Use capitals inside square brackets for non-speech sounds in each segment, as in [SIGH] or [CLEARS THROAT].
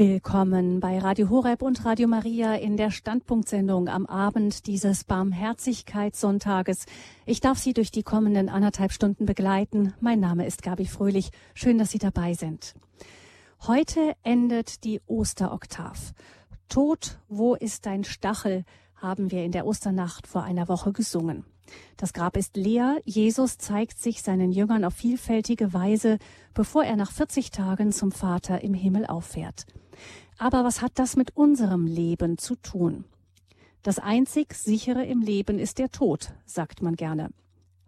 Willkommen bei Radio Horeb und Radio Maria in der Standpunktsendung am Abend dieses Barmherzigkeitssonntages. Ich darf Sie durch die kommenden anderthalb Stunden begleiten. Mein Name ist Gabi Fröhlich. Schön, dass Sie dabei sind. Heute endet die Osteroktav. Tod, wo ist dein Stachel? haben wir in der Osternacht vor einer Woche gesungen. Das Grab ist leer. Jesus zeigt sich seinen Jüngern auf vielfältige Weise, bevor er nach 40 Tagen zum Vater im Himmel auffährt. Aber was hat das mit unserem Leben zu tun? Das einzig sichere im Leben ist der Tod, sagt man gerne.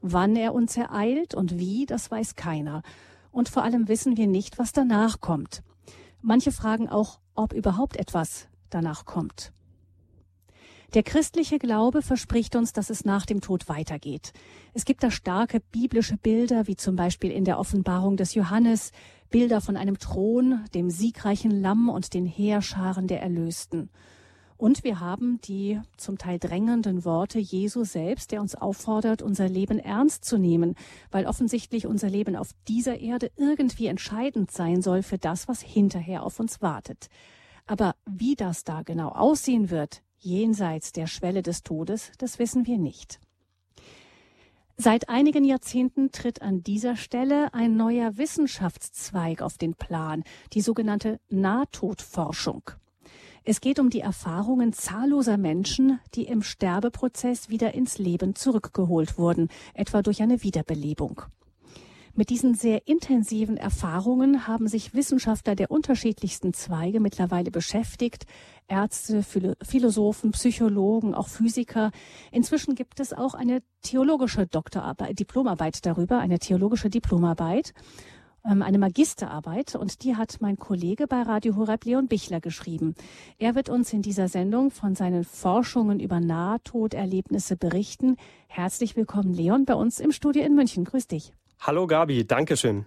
Wann er uns ereilt und wie, das weiß keiner. Und vor allem wissen wir nicht, was danach kommt. Manche fragen auch, ob überhaupt etwas danach kommt. Der christliche Glaube verspricht uns, dass es nach dem Tod weitergeht. Es gibt da starke biblische Bilder, wie zum Beispiel in der Offenbarung des Johannes, Bilder von einem Thron, dem siegreichen Lamm und den Heerscharen der Erlösten. Und wir haben die zum Teil drängenden Worte Jesu selbst, der uns auffordert, unser Leben ernst zu nehmen, weil offensichtlich unser Leben auf dieser Erde irgendwie entscheidend sein soll für das, was hinterher auf uns wartet. Aber wie das da genau aussehen wird, jenseits der Schwelle des Todes, das wissen wir nicht. Seit einigen Jahrzehnten tritt an dieser Stelle ein neuer Wissenschaftszweig auf den Plan, die sogenannte Nahtodforschung. Es geht um die Erfahrungen zahlloser Menschen, die im Sterbeprozess wieder ins Leben zurückgeholt wurden, etwa durch eine Wiederbelebung. Mit diesen sehr intensiven Erfahrungen haben sich Wissenschaftler der unterschiedlichsten Zweige mittlerweile beschäftigt. Ärzte, Philosophen, Psychologen, auch Physiker. Inzwischen gibt es auch eine theologische Doktorarbeit, Diplomarbeit darüber, eine theologische Diplomarbeit, ähm, eine Magisterarbeit. Und die hat mein Kollege bei Radio Horeb, Leon Bichler, geschrieben. Er wird uns in dieser Sendung von seinen Forschungen über Nahtoderlebnisse berichten. Herzlich willkommen, Leon, bei uns im Studio in München. Grüß dich. Hallo Gabi, Dankeschön.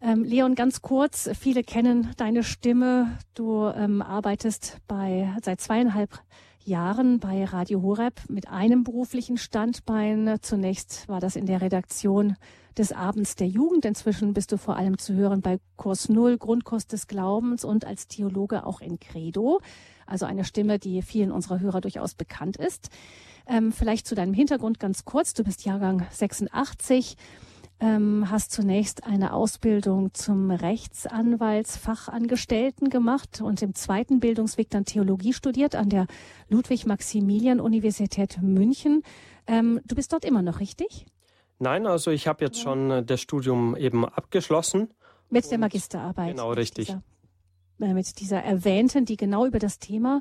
Ähm, Leon, ganz kurz, viele kennen deine Stimme. Du ähm, arbeitest bei seit zweieinhalb Jahren bei Radio Horeb mit einem beruflichen Standbein. Zunächst war das in der Redaktion des Abends der Jugend. Inzwischen bist du vor allem zu hören bei Kurs Null, Grundkurs des Glaubens und als Theologe auch in Credo. Also eine Stimme, die vielen unserer Hörer durchaus bekannt ist. Ähm, vielleicht zu deinem Hintergrund ganz kurz. Du bist Jahrgang 86 ähm, hast zunächst eine Ausbildung zum Rechtsanwaltsfachangestellten gemacht und im zweiten Bildungsweg dann Theologie studiert an der Ludwig-Maximilian-Universität München. Ähm, du bist dort immer noch, richtig? Nein, also ich habe jetzt schon äh, das Studium eben abgeschlossen. Mit der Magisterarbeit. Genau, richtig. Mit dieser, äh, mit dieser erwähnten, die genau über das Thema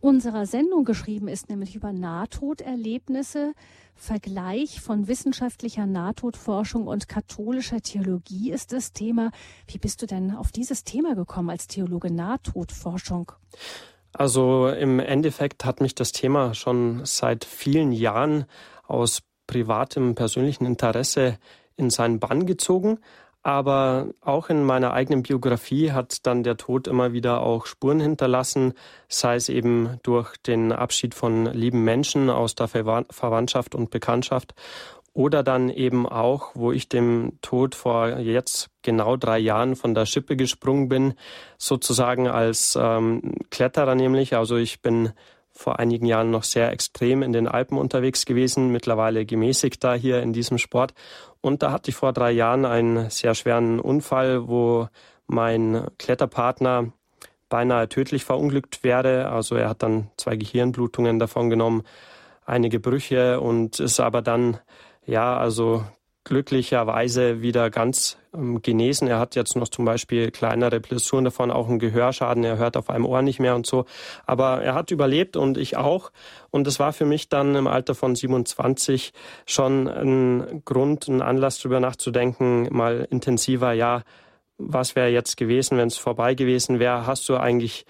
unserer Sendung geschrieben ist, nämlich über Nahtoderlebnisse. Vergleich von wissenschaftlicher Nahtodforschung und katholischer Theologie ist das Thema. Wie bist du denn auf dieses Thema gekommen als Theologe Nahtodforschung? Also im Endeffekt hat mich das Thema schon seit vielen Jahren aus privatem, persönlichen Interesse in seinen Bann gezogen. Aber auch in meiner eigenen Biografie hat dann der Tod immer wieder auch Spuren hinterlassen, sei es eben durch den Abschied von lieben Menschen aus der Verwandtschaft und Bekanntschaft oder dann eben auch, wo ich dem Tod vor jetzt genau drei Jahren von der Schippe gesprungen bin, sozusagen als ähm, Kletterer nämlich. Also ich bin vor einigen Jahren noch sehr extrem in den Alpen unterwegs gewesen, mittlerweile gemäßigter hier in diesem Sport. Und da hatte ich vor drei Jahren einen sehr schweren Unfall, wo mein Kletterpartner beinahe tödlich verunglückt wäre. Also er hat dann zwei Gehirnblutungen davon genommen, einige Brüche und ist aber dann ja, also glücklicherweise wieder ganz ähm, genesen. Er hat jetzt noch zum Beispiel kleinere Blessuren davon, auch einen Gehörschaden. Er hört auf einem Ohr nicht mehr und so. Aber er hat überlebt und ich auch. Und das war für mich dann im Alter von 27 schon ein Grund, ein Anlass darüber nachzudenken, mal intensiver, ja, was wäre jetzt gewesen, wenn es vorbei gewesen wäre? Hast du eigentlich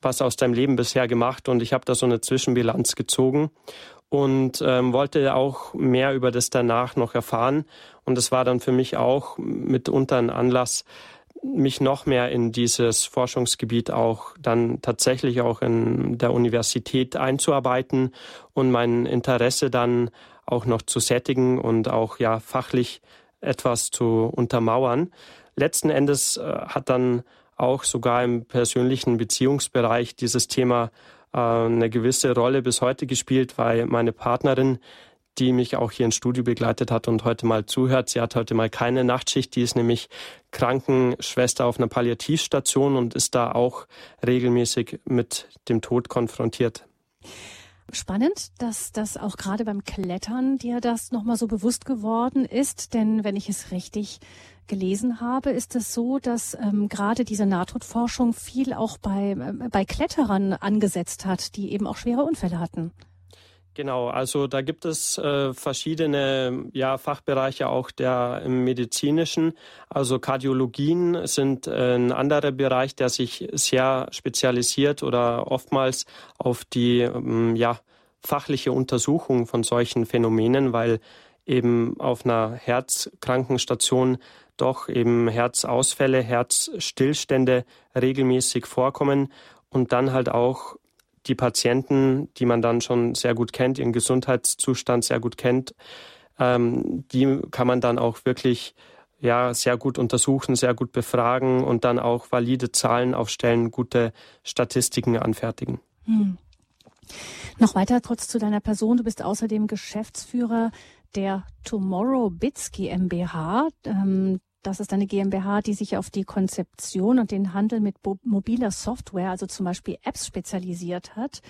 was aus deinem Leben bisher gemacht? Und ich habe da so eine Zwischenbilanz gezogen und ähm, wollte auch mehr über das danach noch erfahren. Und es war dann für mich auch mitunter ein Anlass, mich noch mehr in dieses Forschungsgebiet auch dann tatsächlich auch in der Universität einzuarbeiten und mein Interesse dann auch noch zu sättigen und auch ja fachlich etwas zu untermauern. Letzten Endes äh, hat dann auch sogar im persönlichen Beziehungsbereich dieses Thema äh, eine gewisse Rolle bis heute gespielt, weil meine Partnerin, die mich auch hier ins Studio begleitet hat und heute mal zuhört, sie hat heute mal keine Nachtschicht, die ist nämlich Krankenschwester auf einer Palliativstation und ist da auch regelmäßig mit dem Tod konfrontiert. Spannend, dass das auch gerade beim Klettern dir das nochmal so bewusst geworden ist, denn wenn ich es richtig gelesen habe, ist es so, dass ähm, gerade diese Nahtodforschung viel auch bei, äh, bei Kletterern angesetzt hat, die eben auch schwere Unfälle hatten. Genau, also da gibt es äh, verschiedene ja, Fachbereiche auch der medizinischen. Also Kardiologien sind äh, ein anderer Bereich, der sich sehr spezialisiert oder oftmals auf die ähm, ja, fachliche Untersuchung von solchen Phänomenen, weil eben auf einer Herzkrankenstation doch eben Herzausfälle, Herzstillstände regelmäßig vorkommen und dann halt auch die Patienten, die man dann schon sehr gut kennt, ihren Gesundheitszustand sehr gut kennt, ähm, die kann man dann auch wirklich ja sehr gut untersuchen, sehr gut befragen und dann auch valide Zahlen aufstellen, gute Statistiken anfertigen. Hm. Noch weiter trotz zu deiner Person. Du bist außerdem Geschäftsführer der Tomorrow Bits GmbH. Ähm, das ist eine GmbH, die sich auf die Konzeption und den Handel mit mobiler Software, also zum Beispiel Apps, spezialisiert hat.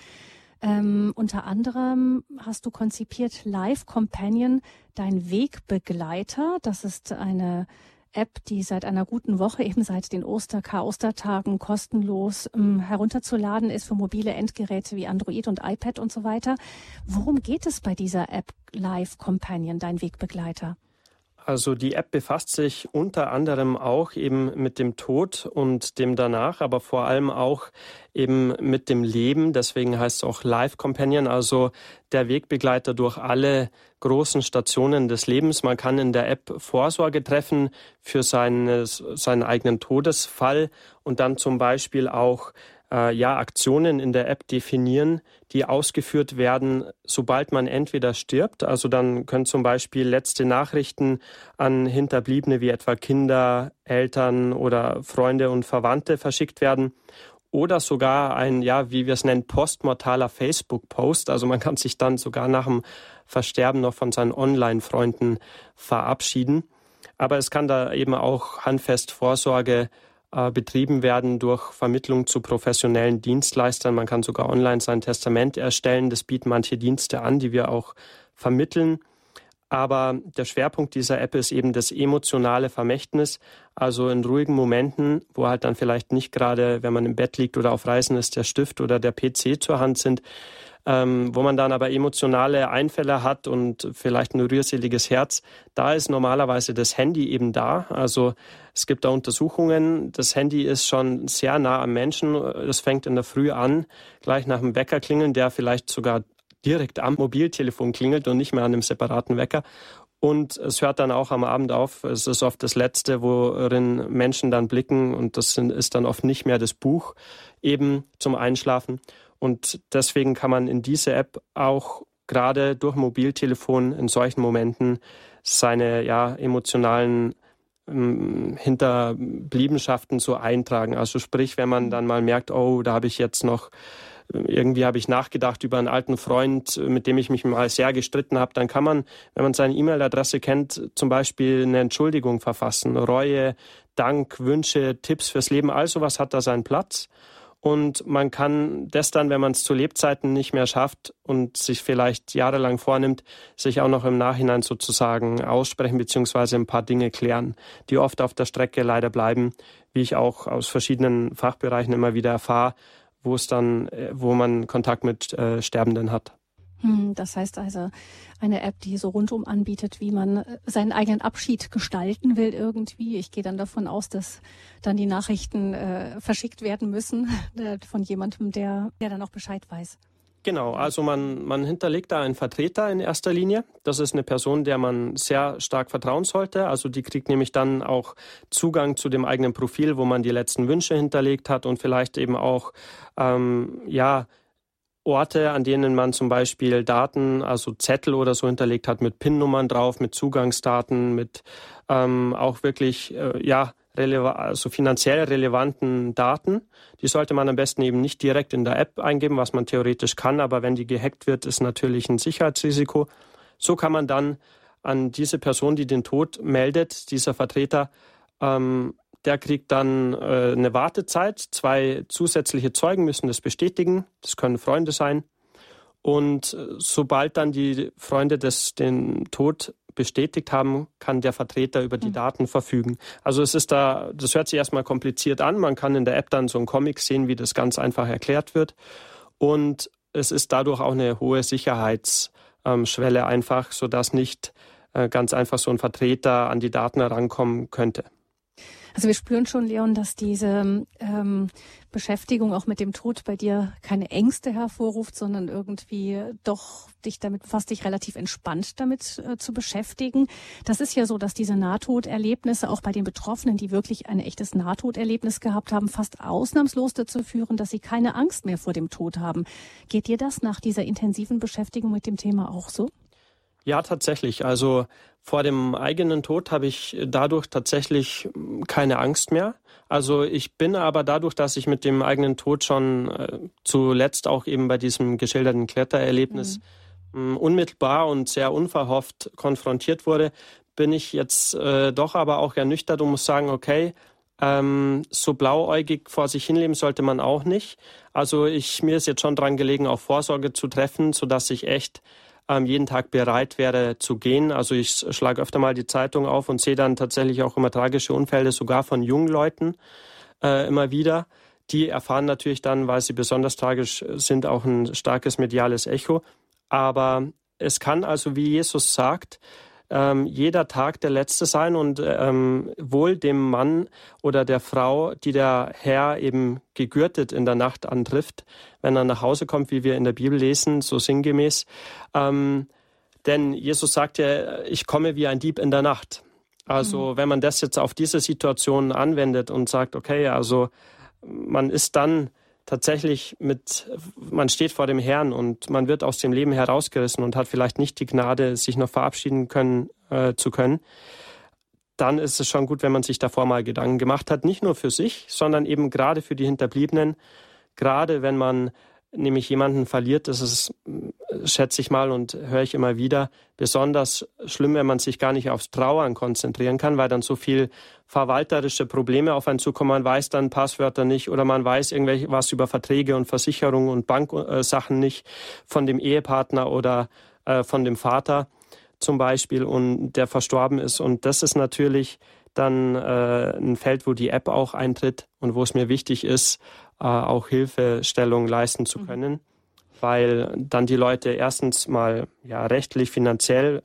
Ähm, unter anderem hast du konzipiert Live Companion, dein Wegbegleiter. Das ist eine App, die seit einer guten Woche, eben seit den Oster-K-Ostertagen kostenlos ähm, herunterzuladen ist für mobile Endgeräte wie Android und iPad und so weiter. Worum geht es bei dieser App Live Companion, dein Wegbegleiter? Also die App befasst sich unter anderem auch eben mit dem Tod und dem danach, aber vor allem auch eben mit dem Leben. Deswegen heißt es auch Life Companion, also der Wegbegleiter durch alle großen Stationen des Lebens. Man kann in der App Vorsorge treffen für seine, seinen eigenen Todesfall und dann zum Beispiel auch äh, ja, Aktionen in der App definieren, die ausgeführt werden, sobald man entweder stirbt, also dann können zum Beispiel letzte Nachrichten an Hinterbliebene wie etwa Kinder, Eltern oder Freunde und Verwandte verschickt werden oder sogar ein, ja, wie wir es nennen, postmortaler Facebook-Post. Also man kann sich dann sogar nach dem Versterben noch von seinen Online-Freunden verabschieden. Aber es kann da eben auch handfest Vorsorge betrieben werden durch Vermittlung zu professionellen Dienstleistern. Man kann sogar online sein Testament erstellen. Das bieten manche Dienste an, die wir auch vermitteln. Aber der Schwerpunkt dieser App ist eben das emotionale Vermächtnis. Also in ruhigen Momenten, wo halt dann vielleicht nicht gerade, wenn man im Bett liegt oder auf Reisen ist, der Stift oder der PC zur Hand sind, ähm, wo man dann aber emotionale Einfälle hat und vielleicht ein rührseliges Herz, da ist normalerweise das Handy eben da. Also es gibt da Untersuchungen, das Handy ist schon sehr nah am Menschen. Es fängt in der Früh an, gleich nach dem Wecker klingeln, der vielleicht sogar direkt am Mobiltelefon klingelt und nicht mehr an einem separaten Wecker. Und es hört dann auch am Abend auf. Es ist oft das Letzte, worin Menschen dann blicken. Und das ist dann oft nicht mehr das Buch eben zum Einschlafen. Und deswegen kann man in diese App auch gerade durch Mobiltelefon in solchen Momenten seine ja, emotionalen ähm, Hinterbliebenschaften so eintragen. Also sprich, wenn man dann mal merkt, oh, da habe ich jetzt noch irgendwie habe ich nachgedacht über einen alten Freund, mit dem ich mich mal sehr gestritten habe, dann kann man, wenn man seine E-Mail-Adresse kennt, zum Beispiel eine Entschuldigung verfassen. Reue, Dank, Wünsche, Tipps fürs Leben, all sowas hat da seinen Platz. Und man kann das dann, wenn man es zu Lebzeiten nicht mehr schafft und sich vielleicht jahrelang vornimmt, sich auch noch im Nachhinein sozusagen aussprechen beziehungsweise ein paar Dinge klären, die oft auf der Strecke leider bleiben, wie ich auch aus verschiedenen Fachbereichen immer wieder erfahre, wo es dann, äh, wo man Kontakt mit äh, Sterbenden hat. Hm, das heißt also eine App, die so rundum anbietet, wie man äh, seinen eigenen Abschied gestalten will irgendwie. Ich gehe dann davon aus, dass dann die Nachrichten äh, verschickt werden müssen [LAUGHS] äh, von jemandem, der, der dann auch Bescheid weiß. Genau, also man, man hinterlegt da einen Vertreter in erster Linie. Das ist eine Person, der man sehr stark vertrauen sollte. Also die kriegt nämlich dann auch Zugang zu dem eigenen Profil, wo man die letzten Wünsche hinterlegt hat und vielleicht eben auch ähm, ja Orte, an denen man zum Beispiel Daten, also Zettel oder so hinterlegt hat mit PIN-Nummern drauf, mit Zugangsdaten, mit ähm, auch wirklich äh, ja also finanziell relevanten Daten. Die sollte man am besten eben nicht direkt in der App eingeben, was man theoretisch kann, aber wenn die gehackt wird, ist natürlich ein Sicherheitsrisiko. So kann man dann an diese Person, die den Tod meldet, dieser Vertreter, ähm, der kriegt dann äh, eine Wartezeit. Zwei zusätzliche Zeugen müssen das bestätigen. Das können Freunde sein. Und äh, sobald dann die Freunde des, den Tod bestätigt haben, kann der Vertreter über die mhm. Daten verfügen. Also es ist da, das hört sich erstmal kompliziert an. Man kann in der App dann so einen Comic sehen, wie das ganz einfach erklärt wird. Und es ist dadurch auch eine hohe Sicherheitsschwelle ähm, einfach, sodass nicht äh, ganz einfach so ein Vertreter an die Daten herankommen könnte. Also wir spüren schon, Leon, dass diese ähm, Beschäftigung auch mit dem Tod bei dir keine Ängste hervorruft, sondern irgendwie doch dich damit fast dich relativ entspannt damit äh, zu beschäftigen. Das ist ja so, dass diese Nahtoderlebnisse auch bei den Betroffenen, die wirklich ein echtes Nahtoderlebnis gehabt haben, fast ausnahmslos dazu führen, dass sie keine Angst mehr vor dem Tod haben. Geht dir das nach dieser intensiven Beschäftigung mit dem Thema auch so? Ja, tatsächlich. Also vor dem eigenen Tod habe ich dadurch tatsächlich hm, keine Angst mehr. Also ich bin aber dadurch, dass ich mit dem eigenen Tod schon äh, zuletzt auch eben bei diesem geschilderten Klettererlebnis mhm. unmittelbar und sehr unverhofft konfrontiert wurde, bin ich jetzt äh, doch aber auch ernüchtert und muss sagen, okay, ähm, so blauäugig vor sich hinleben sollte man auch nicht. Also ich mir ist jetzt schon dran gelegen, auch Vorsorge zu treffen, sodass ich echt jeden Tag bereit wäre zu gehen. Also ich schlage öfter mal die Zeitung auf und sehe dann tatsächlich auch immer tragische Unfälle, sogar von jungen Leuten äh, immer wieder. Die erfahren natürlich dann, weil sie besonders tragisch sind, auch ein starkes mediales Echo. Aber es kann also, wie Jesus sagt, ähm, jeder Tag der letzte sein und ähm, wohl dem Mann oder der Frau, die der Herr eben gegürtet in der Nacht antrifft, wenn er nach Hause kommt, wie wir in der Bibel lesen, so sinngemäß. Ähm, denn Jesus sagt ja, ich komme wie ein Dieb in der Nacht. Also mhm. wenn man das jetzt auf diese Situation anwendet und sagt, okay, also man ist dann tatsächlich mit, man steht vor dem Herrn und man wird aus dem Leben herausgerissen und hat vielleicht nicht die Gnade, sich noch verabschieden können, äh, zu können, dann ist es schon gut, wenn man sich davor mal Gedanken gemacht hat, nicht nur für sich, sondern eben gerade für die Hinterbliebenen, gerade wenn man nämlich jemanden verliert, das ist, schätze ich mal und höre ich immer wieder, besonders schlimm, wenn man sich gar nicht aufs Trauern konzentrieren kann, weil dann so viel verwalterische Probleme auf einen zukommen. Man weiß dann Passwörter nicht oder man weiß irgendwelche was über Verträge und Versicherungen und Banksachen nicht von dem Ehepartner oder äh, von dem Vater zum Beispiel und der verstorben ist. Und das ist natürlich dann äh, ein Feld, wo die App auch eintritt und wo es mir wichtig ist, äh, auch Hilfestellung leisten zu mhm. können, mhm. weil dann die Leute erstens mal ja rechtlich, finanziell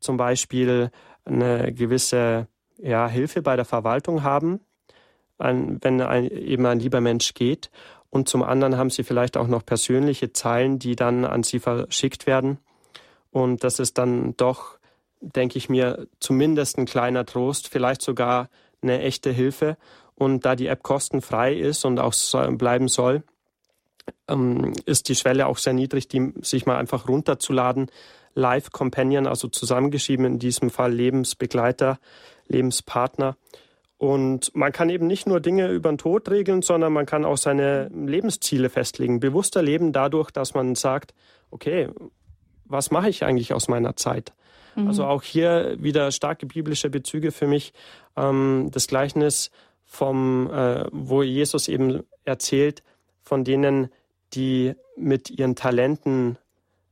zum Beispiel eine gewisse ja, Hilfe bei der Verwaltung haben, ein, wenn ein, eben ein lieber Mensch geht. Und zum anderen haben sie vielleicht auch noch persönliche Zeilen, die dann an sie verschickt werden. Und das ist dann doch, denke ich mir, zumindest ein kleiner Trost, vielleicht sogar eine echte Hilfe. Und da die App kostenfrei ist und auch bleiben soll, ähm, ist die Schwelle auch sehr niedrig, die sich mal einfach runterzuladen. Live Companion, also zusammengeschrieben in diesem Fall Lebensbegleiter, Lebenspartner. Und man kann eben nicht nur Dinge über den Tod regeln, sondern man kann auch seine Lebensziele festlegen. Bewusster leben dadurch, dass man sagt, okay, was mache ich eigentlich aus meiner Zeit? Mhm. Also auch hier wieder starke biblische Bezüge für mich. Ähm, das Gleichnis vom, äh, wo Jesus eben erzählt von denen, die mit ihren Talenten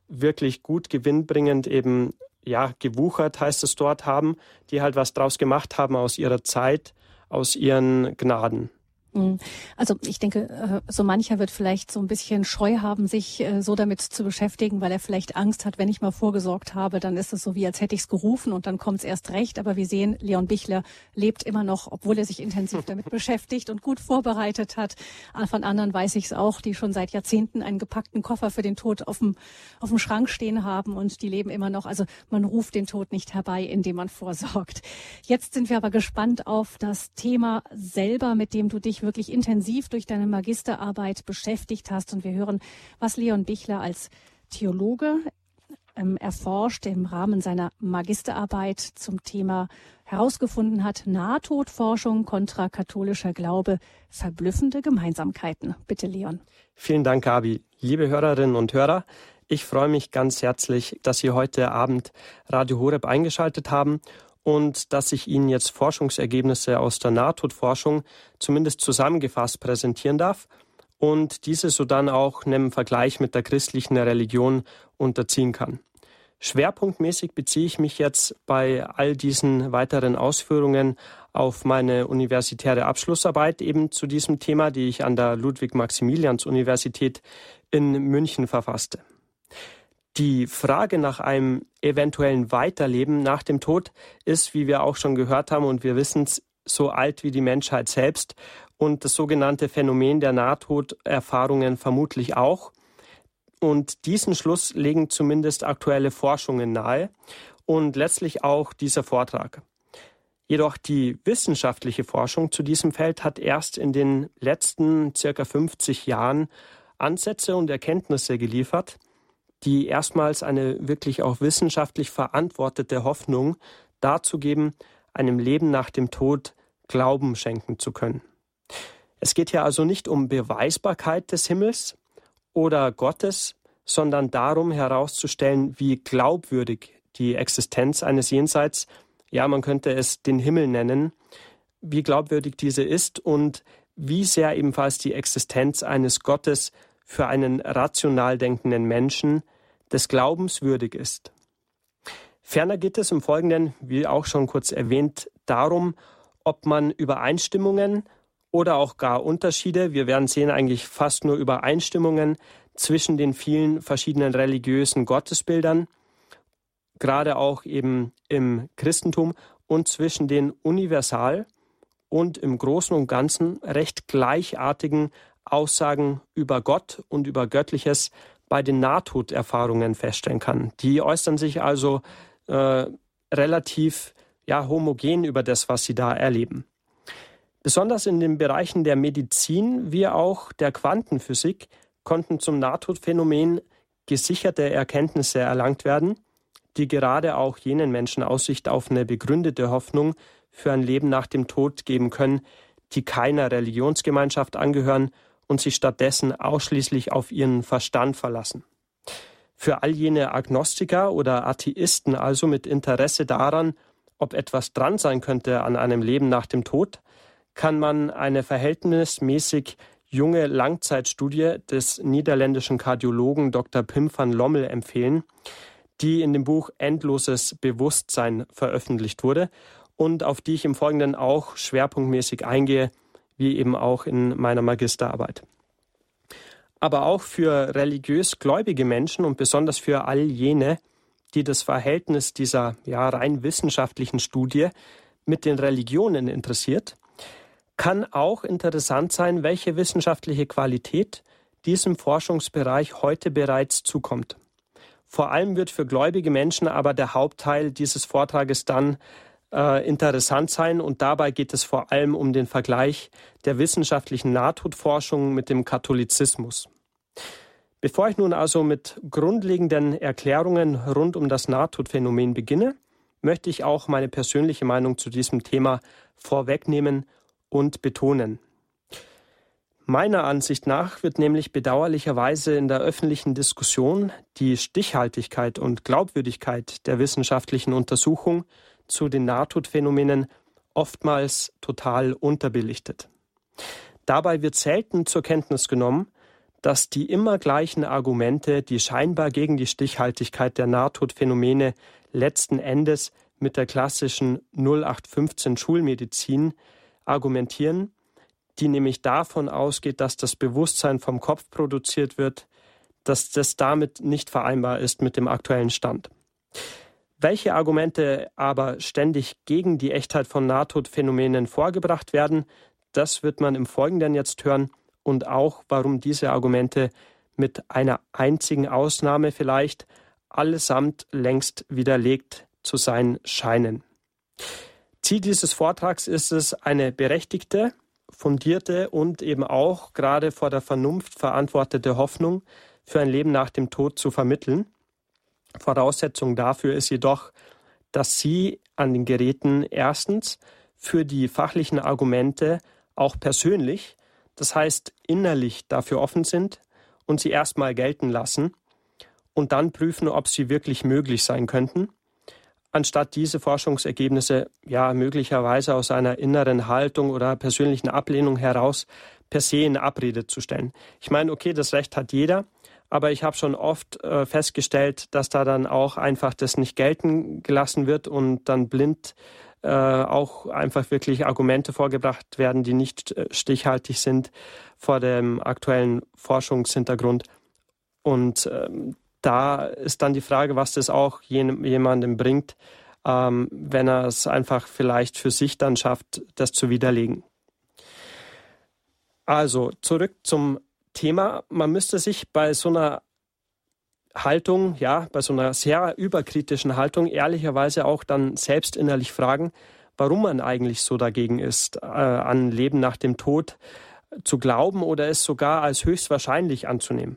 wirklich gut gewinnbringend eben ja gewuchert heißt es dort haben, die halt was draus gemacht haben aus ihrer Zeit, aus ihren Gnaden. Mhm. Also ich denke, äh, so mancher wird vielleicht so ein bisschen Scheu haben, sich äh, so damit zu beschäftigen, weil er vielleicht Angst hat, wenn ich mal vorgesorgt habe, dann ist es so, wie als hätte ich es gerufen und dann kommt es erst recht. Aber wir sehen, Leon Bichler lebt immer noch, obwohl er sich intensiv [LAUGHS] damit beschäftigt und gut vorbereitet hat. Von anderen weiß ich es auch, die schon seit Jahrzehnten einen gepackten Koffer für den Tod auf dem, auf dem Schrank stehen haben und die leben immer noch. Also man ruft den Tod nicht herbei, indem man vorsorgt. Jetzt sind wir aber gespannt auf das Thema selber, mit dem du dich wirklich intensiv durch deine Magisterarbeit beschäftigt hast. Und wir hören, was Leon Bichler als Theologe ähm, erforscht im Rahmen seiner Magisterarbeit zum Thema herausgefunden hat, Nahtodforschung kontra katholischer Glaube, verblüffende Gemeinsamkeiten. Bitte, Leon. Vielen Dank, Gabi. Liebe Hörerinnen und Hörer, ich freue mich ganz herzlich, dass Sie heute Abend Radio Horeb eingeschaltet haben und dass ich Ihnen jetzt Forschungsergebnisse aus der Nahtodforschung zumindest zusammengefasst präsentieren darf und diese so dann auch einem Vergleich mit der christlichen Religion unterziehen kann. Schwerpunktmäßig beziehe ich mich jetzt bei all diesen weiteren Ausführungen auf meine universitäre Abschlussarbeit eben zu diesem Thema, die ich an der Ludwig-Maximilians-Universität in München verfasste. Die Frage nach einem eventuellen Weiterleben nach dem Tod ist, wie wir auch schon gehört haben und wir wissen es, so alt wie die Menschheit selbst und das sogenannte Phänomen der Nahtoderfahrungen vermutlich auch. Und diesen Schluss legen zumindest aktuelle Forschungen nahe und letztlich auch dieser Vortrag. Jedoch die wissenschaftliche Forschung zu diesem Feld hat erst in den letzten circa 50 Jahren Ansätze und Erkenntnisse geliefert, die erstmals eine wirklich auch wissenschaftlich verantwortete Hoffnung dazu geben, einem Leben nach dem Tod Glauben schenken zu können. Es geht hier also nicht um Beweisbarkeit des Himmels oder Gottes, sondern darum herauszustellen, wie glaubwürdig die Existenz eines Jenseits, ja man könnte es den Himmel nennen, wie glaubwürdig diese ist und wie sehr ebenfalls die Existenz eines Gottes für einen rational denkenden Menschen des Glaubens würdig ist. Ferner geht es im Folgenden, wie auch schon kurz erwähnt, darum, ob man Übereinstimmungen oder auch gar Unterschiede, wir werden sehen eigentlich fast nur Übereinstimmungen zwischen den vielen verschiedenen religiösen Gottesbildern, gerade auch eben im Christentum und zwischen den universal und im Großen und Ganzen recht gleichartigen Aussagen über Gott und über Göttliches bei den Nahtoderfahrungen feststellen kann. Die äußern sich also äh, relativ ja, homogen über das, was sie da erleben. Besonders in den Bereichen der Medizin wie auch der Quantenphysik konnten zum Nahtodphänomen gesicherte Erkenntnisse erlangt werden, die gerade auch jenen Menschen Aussicht auf eine begründete Hoffnung für ein Leben nach dem Tod geben können, die keiner Religionsgemeinschaft angehören und sich stattdessen ausschließlich auf ihren Verstand verlassen. Für all jene Agnostiker oder Atheisten also mit Interesse daran, ob etwas dran sein könnte an einem Leben nach dem Tod, kann man eine verhältnismäßig junge Langzeitstudie des niederländischen Kardiologen Dr. Pim van Lommel empfehlen, die in dem Buch Endloses Bewusstsein veröffentlicht wurde und auf die ich im Folgenden auch schwerpunktmäßig eingehe, wie eben auch in meiner Magisterarbeit. Aber auch für religiös gläubige Menschen und besonders für all jene, die das Verhältnis dieser ja rein wissenschaftlichen Studie mit den Religionen interessiert, kann auch interessant sein, welche wissenschaftliche Qualität diesem Forschungsbereich heute bereits zukommt. Vor allem wird für gläubige Menschen aber der Hauptteil dieses Vortrages dann äh, interessant sein und dabei geht es vor allem um den Vergleich der wissenschaftlichen Nahtodforschung mit dem Katholizismus. Bevor ich nun also mit grundlegenden Erklärungen rund um das Nahtodphänomen beginne, möchte ich auch meine persönliche Meinung zu diesem Thema vorwegnehmen und betonen. Meiner Ansicht nach wird nämlich bedauerlicherweise in der öffentlichen Diskussion die Stichhaltigkeit und Glaubwürdigkeit der wissenschaftlichen Untersuchung zu den Nahtodphänomenen oftmals total unterbelichtet. Dabei wird selten zur Kenntnis genommen, dass die immer gleichen Argumente, die scheinbar gegen die Stichhaltigkeit der Nahtodphänomene letzten Endes mit der klassischen 0815 Schulmedizin argumentieren, die nämlich davon ausgeht, dass das Bewusstsein vom Kopf produziert wird, dass das damit nicht vereinbar ist mit dem aktuellen Stand. Welche Argumente aber ständig gegen die Echtheit von Nahtodphänomenen vorgebracht werden, das wird man im Folgenden jetzt hören und auch, warum diese Argumente mit einer einzigen Ausnahme vielleicht allesamt längst widerlegt zu sein scheinen. Ziel dieses Vortrags ist es, eine berechtigte, fundierte und eben auch gerade vor der Vernunft verantwortete Hoffnung für ein Leben nach dem Tod zu vermitteln. Voraussetzung dafür ist jedoch, dass Sie an den Geräten erstens für die fachlichen Argumente auch persönlich, das heißt innerlich dafür offen sind und sie erstmal gelten lassen und dann prüfen, ob sie wirklich möglich sein könnten, anstatt diese Forschungsergebnisse ja möglicherweise aus einer inneren Haltung oder persönlichen Ablehnung heraus per se in Abrede zu stellen. Ich meine, okay, das Recht hat jeder, aber ich habe schon oft äh, festgestellt, dass da dann auch einfach das nicht gelten gelassen wird und dann blind äh, auch einfach wirklich Argumente vorgebracht werden, die nicht äh, stichhaltig sind vor dem aktuellen Forschungshintergrund. Und ähm, da ist dann die Frage, was das auch jemandem bringt, ähm, wenn er es einfach vielleicht für sich dann schafft, das zu widerlegen. Also zurück zum Thema. Man müsste sich bei so einer Haltung, ja, bei so einer sehr überkritischen Haltung ehrlicherweise auch dann selbst innerlich fragen, warum man eigentlich so dagegen ist, äh, an Leben nach dem Tod zu glauben oder es sogar als höchstwahrscheinlich anzunehmen.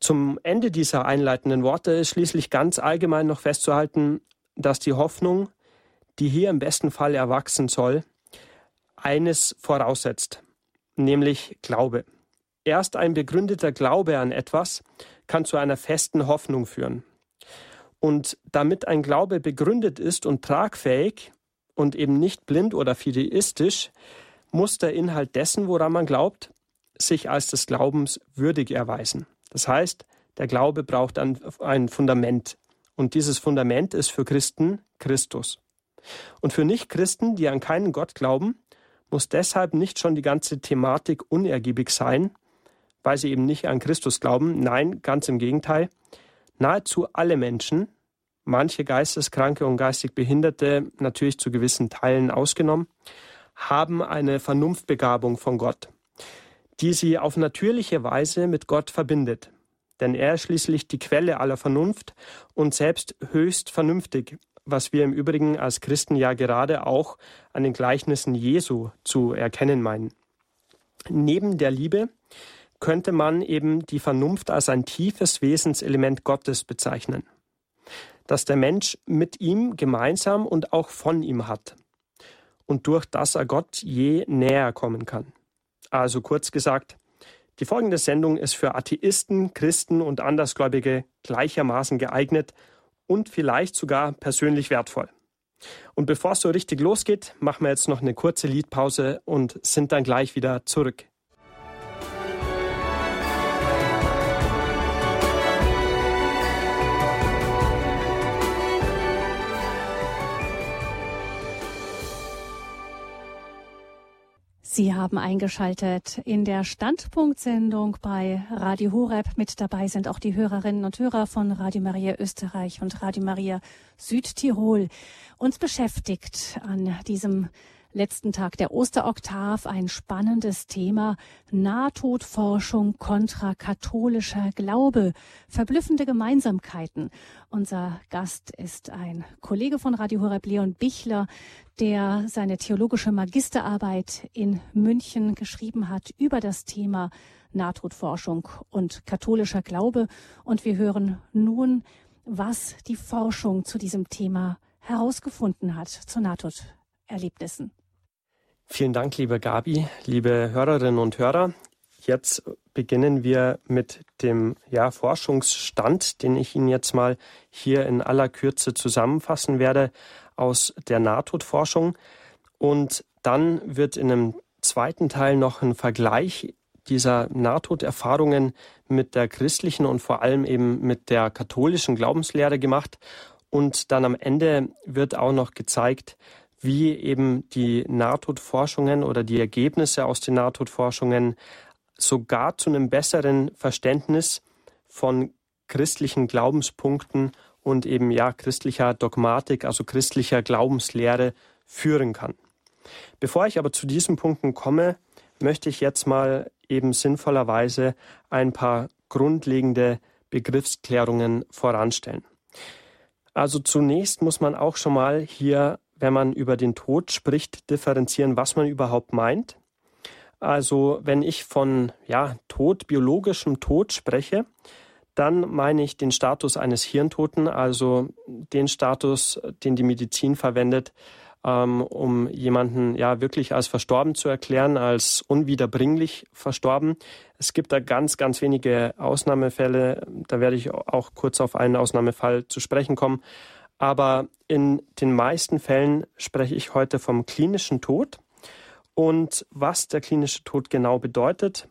Zum Ende dieser einleitenden Worte ist schließlich ganz allgemein noch festzuhalten, dass die Hoffnung, die hier im besten Fall erwachsen soll, eines voraussetzt, nämlich Glaube. Erst ein begründeter Glaube an etwas kann zu einer festen Hoffnung führen. Und damit ein Glaube begründet ist und tragfähig und eben nicht blind oder fideistisch, muss der Inhalt dessen, woran man glaubt, sich als des Glaubens würdig erweisen. Das heißt, der Glaube braucht ein, Fundament. Und dieses Fundament ist für Christen Christus. Und für Nichtchristen, die an keinen Gott glauben, muss deshalb nicht schon die ganze Thematik unergiebig sein, weil sie eben nicht an Christus glauben. Nein, ganz im Gegenteil. Nahezu alle Menschen, manche Geisteskranke und geistig Behinderte natürlich zu gewissen Teilen ausgenommen, haben eine Vernunftbegabung von Gott die sie auf natürliche Weise mit Gott verbindet. Denn er ist schließlich die Quelle aller Vernunft und selbst höchst vernünftig, was wir im Übrigen als Christen ja gerade auch an den Gleichnissen Jesu zu erkennen meinen. Neben der Liebe könnte man eben die Vernunft als ein tiefes Wesenselement Gottes bezeichnen, das der Mensch mit ihm gemeinsam und auch von ihm hat und durch das er Gott je näher kommen kann. Also kurz gesagt, die folgende Sendung ist für Atheisten, Christen und Andersgläubige gleichermaßen geeignet und vielleicht sogar persönlich wertvoll. Und bevor es so richtig losgeht, machen wir jetzt noch eine kurze Liedpause und sind dann gleich wieder zurück. Sie haben eingeschaltet in der Standpunktsendung bei Radio Horeb. Mit dabei sind auch die Hörerinnen und Hörer von Radio Maria Österreich und Radio Maria Südtirol. Uns beschäftigt an diesem letzten Tag der Osteroktav ein spannendes Thema Nahtodforschung kontra katholischer Glaube. Verblüffende Gemeinsamkeiten. Unser Gast ist ein Kollege von Radio Horeb, Leon Bichler, der seine theologische Magisterarbeit in München geschrieben hat über das Thema Nahtodforschung und katholischer Glaube. Und wir hören nun, was die Forschung zu diesem Thema herausgefunden hat, zu Nahtoderlebnissen. Vielen Dank, liebe Gabi, liebe Hörerinnen und Hörer. Jetzt beginnen wir mit dem ja, Forschungsstand, den ich Ihnen jetzt mal hier in aller Kürze zusammenfassen werde aus der Nahtodforschung. Und dann wird in einem zweiten Teil noch ein Vergleich dieser Nahtoderfahrungen mit der christlichen und vor allem eben mit der katholischen Glaubenslehre gemacht. Und dann am Ende wird auch noch gezeigt, wie eben die Nahtodforschungen oder die Ergebnisse aus den Nahtodforschungen sogar zu einem besseren Verständnis von christlichen Glaubenspunkten und eben ja christlicher Dogmatik, also christlicher Glaubenslehre führen kann. Bevor ich aber zu diesen Punkten komme, möchte ich jetzt mal eben sinnvollerweise ein paar grundlegende Begriffsklärungen voranstellen. Also zunächst muss man auch schon mal hier wenn man über den Tod spricht, differenzieren, was man überhaupt meint. Also wenn ich von ja, Tod, biologischem Tod spreche, dann meine ich den Status eines Hirntoten, also den Status, den die Medizin verwendet, ähm, um jemanden ja wirklich als verstorben zu erklären, als unwiederbringlich verstorben. Es gibt da ganz, ganz wenige Ausnahmefälle. Da werde ich auch kurz auf einen Ausnahmefall zu sprechen kommen. Aber in den meisten Fällen spreche ich heute vom klinischen Tod. Und was der klinische Tod genau bedeutet,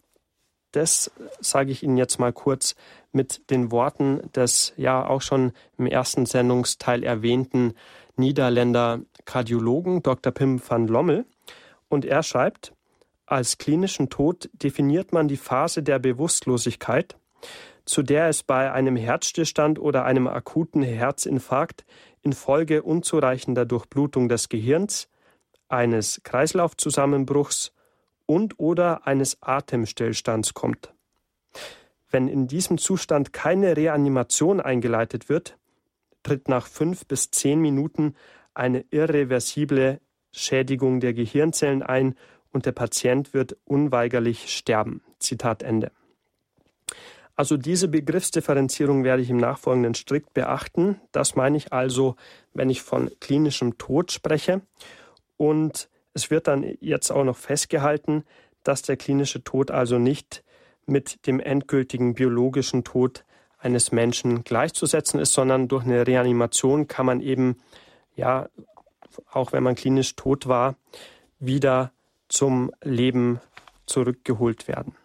das sage ich Ihnen jetzt mal kurz mit den Worten des ja auch schon im ersten Sendungsteil erwähnten Niederländer Kardiologen Dr. Pim van Lommel. Und er schreibt, als klinischen Tod definiert man die Phase der Bewusstlosigkeit, zu der es bei einem Herzstillstand oder einem akuten Herzinfarkt infolge unzureichender Durchblutung des Gehirns, eines Kreislaufzusammenbruchs und oder eines Atemstillstands kommt. Wenn in diesem Zustand keine Reanimation eingeleitet wird, tritt nach fünf bis zehn Minuten eine irreversible Schädigung der Gehirnzellen ein und der Patient wird unweigerlich sterben. Zitat Ende. Also diese Begriffsdifferenzierung werde ich im Nachfolgenden strikt beachten. Das meine ich also, wenn ich von klinischem Tod spreche. Und es wird dann jetzt auch noch festgehalten, dass der klinische Tod also nicht mit dem endgültigen biologischen Tod eines Menschen gleichzusetzen ist, sondern durch eine Reanimation kann man eben, ja, auch wenn man klinisch tot war, wieder zum Leben zurückgeholt werden.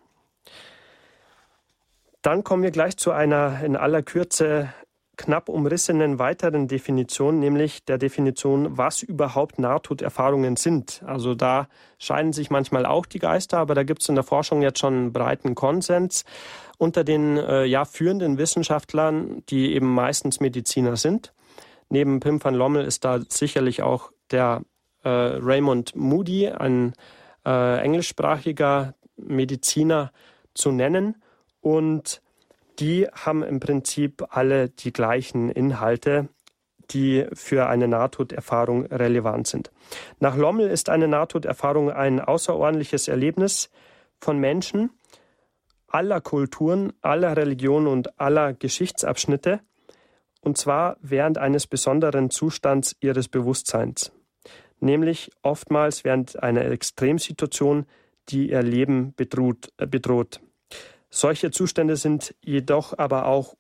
Dann kommen wir gleich zu einer in aller Kürze knapp umrissenen weiteren Definition, nämlich der Definition, was überhaupt Nahtoderfahrungen sind. Also da scheiden sich manchmal auch die Geister, aber da gibt es in der Forschung jetzt schon einen breiten Konsens unter den äh, ja, führenden Wissenschaftlern, die eben meistens Mediziner sind. Neben Pim van Lommel ist da sicherlich auch der äh, Raymond Moody, ein äh, englischsprachiger Mediziner, zu nennen. Und die haben im Prinzip alle die gleichen Inhalte, die für eine Nahtoderfahrung relevant sind. Nach Lommel ist eine Nahtoderfahrung ein außerordentliches Erlebnis von Menschen aller Kulturen, aller Religionen und aller Geschichtsabschnitte, und zwar während eines besonderen Zustands ihres Bewusstseins, nämlich oftmals während einer Extremsituation, die ihr Leben bedroht. Äh, bedroht. Solche Zustände sind jedoch aber auch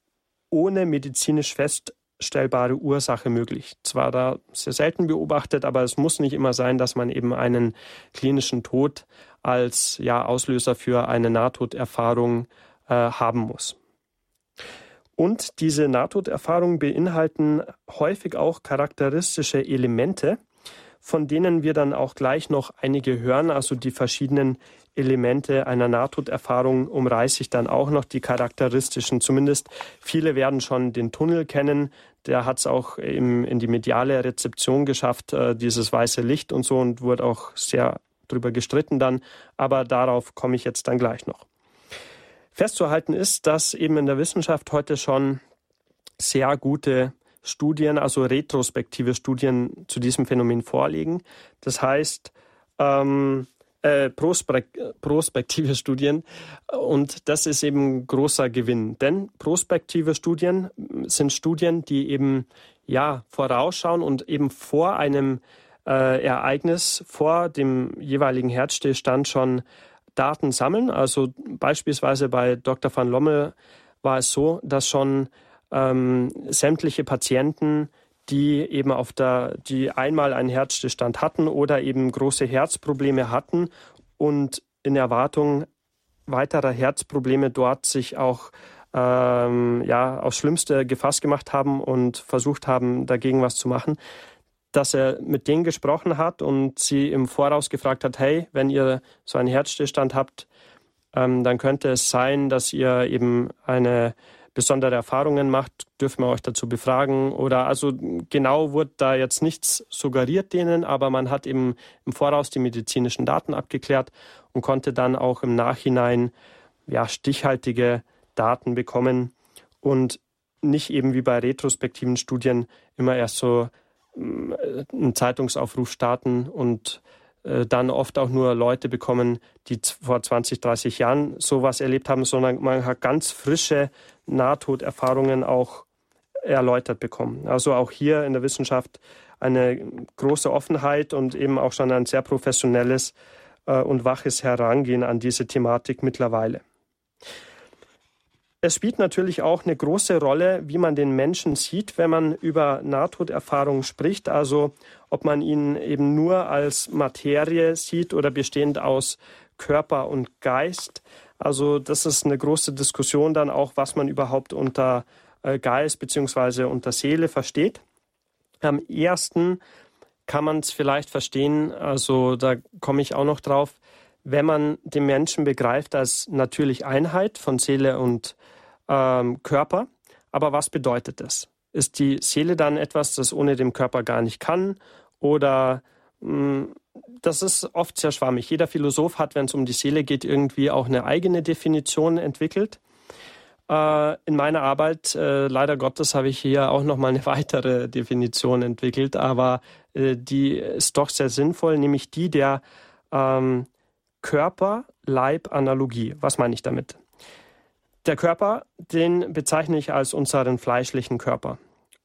ohne medizinisch feststellbare Ursache möglich. Zwar da sehr selten beobachtet, aber es muss nicht immer sein, dass man eben einen klinischen Tod als ja, Auslöser für eine Nahtoderfahrung äh, haben muss. Und diese Nahtoderfahrungen beinhalten häufig auch charakteristische Elemente, von denen wir dann auch gleich noch einige hören, also die verschiedenen Elemente einer Nahtoderfahrung umreiße ich dann auch noch die charakteristischen. Zumindest viele werden schon den Tunnel kennen. Der hat es auch im, in die mediale Rezeption geschafft, äh, dieses weiße Licht und so und wurde auch sehr drüber gestritten dann. Aber darauf komme ich jetzt dann gleich noch. Festzuhalten ist, dass eben in der Wissenschaft heute schon sehr gute Studien, also retrospektive Studien zu diesem Phänomen vorliegen. Das heißt, ähm, äh, prospektive Studien. Und das ist eben großer Gewinn. Denn prospektive Studien sind Studien, die eben ja vorausschauen und eben vor einem äh, Ereignis, vor dem jeweiligen Herzstillstand schon Daten sammeln. Also beispielsweise bei Dr. van Lommel war es so, dass schon ähm, sämtliche Patienten die eben auf der, die einmal einen Herzstillstand hatten oder eben große Herzprobleme hatten und in Erwartung weiterer Herzprobleme dort sich auch ähm, ja, aufs Schlimmste gefasst gemacht haben und versucht haben, dagegen was zu machen, dass er mit denen gesprochen hat und sie im Voraus gefragt hat, hey, wenn ihr so einen Herzstillstand habt, ähm, dann könnte es sein, dass ihr eben eine besondere Erfahrungen macht, dürfen wir euch dazu befragen. Oder also genau wurde da jetzt nichts suggeriert denen, aber man hat eben im Voraus die medizinischen Daten abgeklärt und konnte dann auch im Nachhinein ja, stichhaltige Daten bekommen und nicht eben wie bei retrospektiven Studien immer erst so mm, einen Zeitungsaufruf starten und äh, dann oft auch nur Leute bekommen, die vor 20, 30 Jahren sowas erlebt haben, sondern man hat ganz frische Nahtoderfahrungen auch erläutert bekommen. Also auch hier in der Wissenschaft eine große Offenheit und eben auch schon ein sehr professionelles äh, und waches Herangehen an diese Thematik mittlerweile. Es spielt natürlich auch eine große Rolle, wie man den Menschen sieht, wenn man über Nahtoderfahrungen spricht. Also ob man ihn eben nur als Materie sieht oder bestehend aus Körper und Geist. Also das ist eine große Diskussion dann auch, was man überhaupt unter äh, Geist bzw. unter Seele versteht. Am ersten kann man es vielleicht verstehen, also da komme ich auch noch drauf, wenn man den Menschen begreift als natürlich Einheit von Seele und ähm, Körper. Aber was bedeutet das? Ist die Seele dann etwas, das ohne den Körper gar nicht kann? Oder mh, hm, das ist oft sehr schwammig. Jeder Philosoph hat, wenn es um die Seele geht, irgendwie auch eine eigene Definition entwickelt. Äh, in meiner Arbeit, äh, leider Gottes, habe ich hier auch nochmal eine [LAUGHS] weitere Definition entwickelt, aber äh, die ist doch sehr sinnvoll, nämlich die der ähm, Körper-Leib-Analogie. Was meine ich damit? Der Körper, den bezeichne ich als unseren fleischlichen Körper.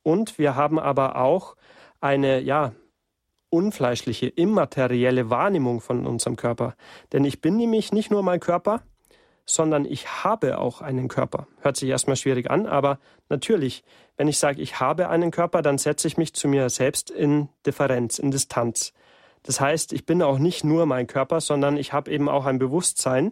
Und wir haben aber auch eine, ja, unfleischliche, immaterielle Wahrnehmung von unserem Körper. Denn ich bin nämlich nicht nur mein Körper, sondern ich habe auch einen Körper. Hört sich erstmal schwierig an, aber natürlich, wenn ich sage, ich habe einen Körper, dann setze ich mich zu mir selbst in Differenz, in Distanz. Das heißt, ich bin auch nicht nur mein Körper, sondern ich habe eben auch ein Bewusstsein,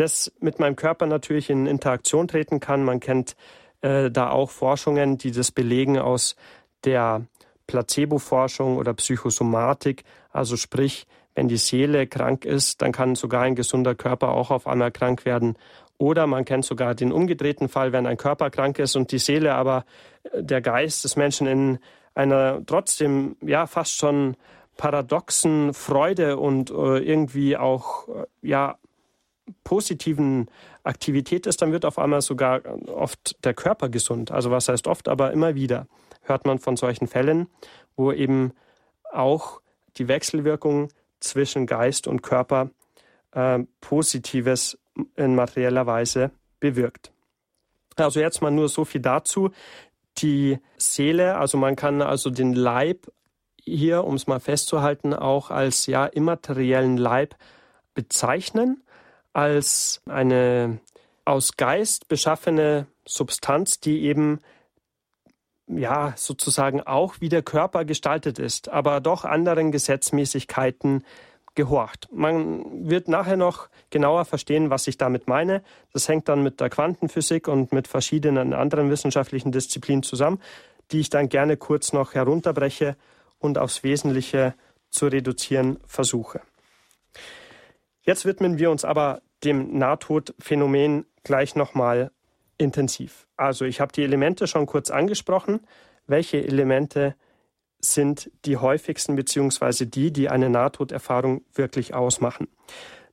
das mit meinem Körper natürlich in Interaktion treten kann. Man kennt äh, da auch Forschungen, die das belegen aus der Placebo-Forschung oder Psychosomatik. Also sprich, wenn die Seele krank ist, dann kann sogar ein gesunder Körper auch auf einmal krank werden. Oder man kennt sogar den umgedrehten Fall, wenn ein Körper krank ist und die Seele aber äh, der Geist des Menschen in einer trotzdem ja fast schon paradoxen Freude und äh, irgendwie auch äh, ja positiven Aktivität ist, dann wird auf einmal sogar oft der Körper gesund. Also was heißt oft, aber immer wieder hört man von solchen Fällen, wo eben auch die Wechselwirkung zwischen Geist und Körper äh, Positives in materieller Weise bewirkt. Also jetzt mal nur so viel dazu. Die Seele, also man kann also den Leib hier, um es mal festzuhalten, auch als ja immateriellen Leib bezeichnen, als eine aus Geist beschaffene Substanz, die eben ja, sozusagen auch wie der Körper gestaltet ist, aber doch anderen Gesetzmäßigkeiten gehorcht. Man wird nachher noch genauer verstehen, was ich damit meine. Das hängt dann mit der Quantenphysik und mit verschiedenen anderen wissenschaftlichen Disziplinen zusammen, die ich dann gerne kurz noch herunterbreche und aufs Wesentliche zu reduzieren versuche. Jetzt widmen wir uns aber dem Nahtodphänomen gleich nochmal intensiv. Also ich habe die Elemente schon kurz angesprochen. Welche Elemente sind die häufigsten beziehungsweise die, die eine Nahtoderfahrung wirklich ausmachen?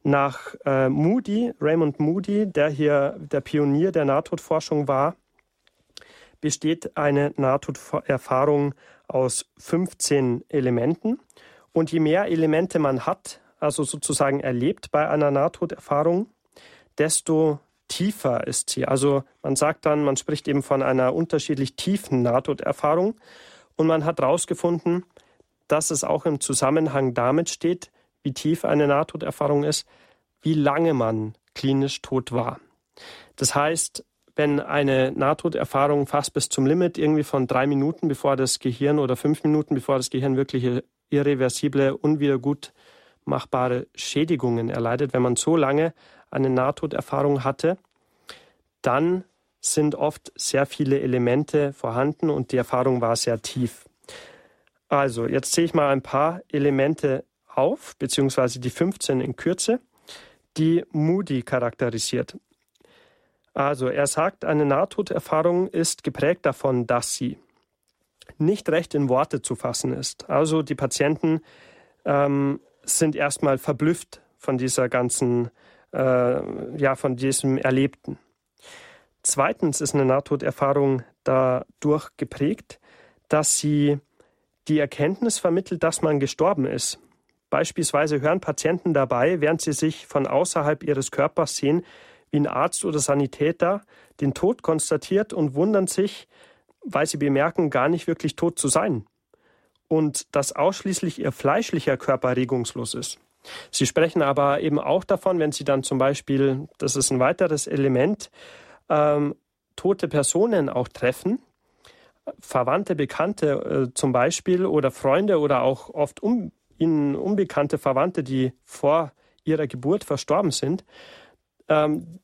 Nach äh, Moody, Raymond Moody, der hier der Pionier der Nahtodforschung war, besteht eine Nahtoderfahrung aus 15 Elementen. Und je mehr Elemente man hat, also sozusagen erlebt bei einer Nahtoderfahrung, desto tiefer ist sie. Also man sagt dann, man spricht eben von einer unterschiedlich tiefen Nahtoderfahrung und man hat herausgefunden, dass es auch im Zusammenhang damit steht, wie tief eine Nahtoderfahrung ist, wie lange man klinisch tot war. Das heißt, wenn eine Nahtoderfahrung fast bis zum Limit irgendwie von drei Minuten, bevor das Gehirn oder fünf Minuten, bevor das Gehirn wirklich irreversible, unwiedergutmachbare Schädigungen erleidet, wenn man so lange eine Nahtoderfahrung hatte, dann sind oft sehr viele Elemente vorhanden und die Erfahrung war sehr tief. Also, jetzt sehe ich mal ein paar Elemente auf, beziehungsweise die 15 in Kürze, die Moody charakterisiert. Also, er sagt, eine Nahtoderfahrung ist geprägt davon, dass sie nicht recht in Worte zu fassen ist. Also, die Patienten ähm, sind erstmal verblüfft von dieser ganzen äh, ja, von diesem Erlebten. Zweitens ist eine Nahtoderfahrung dadurch geprägt, dass sie die Erkenntnis vermittelt, dass man gestorben ist, Beispielsweise hören Patienten dabei, während sie sich von außerhalb ihres Körpers sehen, wie ein Arzt oder Sanitäter den Tod konstatiert und wundern sich, weil sie bemerken, gar nicht wirklich tot zu sein. Und dass ausschließlich ihr fleischlicher Körper regungslos ist. Sie sprechen aber eben auch davon, wenn Sie dann zum Beispiel, das ist ein weiteres Element, ähm, tote Personen auch treffen, Verwandte, Bekannte äh, zum Beispiel oder Freunde oder auch oft um, ihnen unbekannte Verwandte, die vor ihrer Geburt verstorben sind, ähm,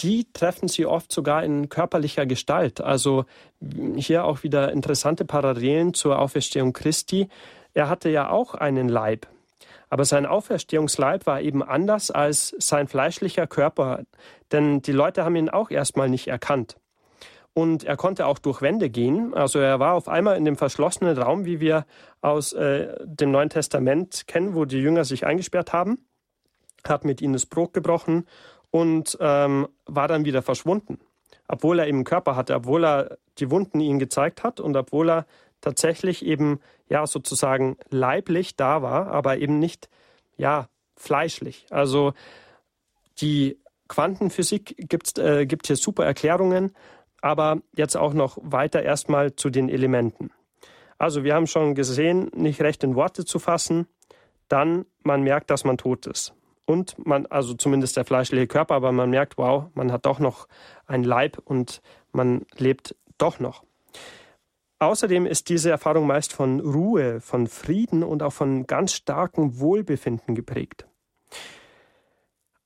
die treffen sie oft sogar in körperlicher Gestalt. Also hier auch wieder interessante Parallelen zur Auferstehung Christi. Er hatte ja auch einen Leib. Aber sein Auferstehungsleib war eben anders als sein fleischlicher Körper, denn die Leute haben ihn auch erstmal nicht erkannt und er konnte auch durch Wände gehen. Also er war auf einmal in dem verschlossenen Raum, wie wir aus äh, dem Neuen Testament kennen, wo die Jünger sich eingesperrt haben, hat mit ihnen das Brot gebrochen und ähm, war dann wieder verschwunden. Obwohl er eben einen Körper hatte, obwohl er die Wunden ihnen gezeigt hat und obwohl er tatsächlich eben ja sozusagen leiblich da war, aber eben nicht ja fleischlich. Also die Quantenphysik gibt's, äh, gibt hier super Erklärungen, aber jetzt auch noch weiter erstmal zu den Elementen. Also wir haben schon gesehen, nicht recht in Worte zu fassen, dann man merkt, dass man tot ist. Und man, also zumindest der fleischliche Körper, aber man merkt, wow, man hat doch noch einen Leib und man lebt doch noch. Außerdem ist diese Erfahrung meist von Ruhe, von Frieden und auch von ganz starkem Wohlbefinden geprägt.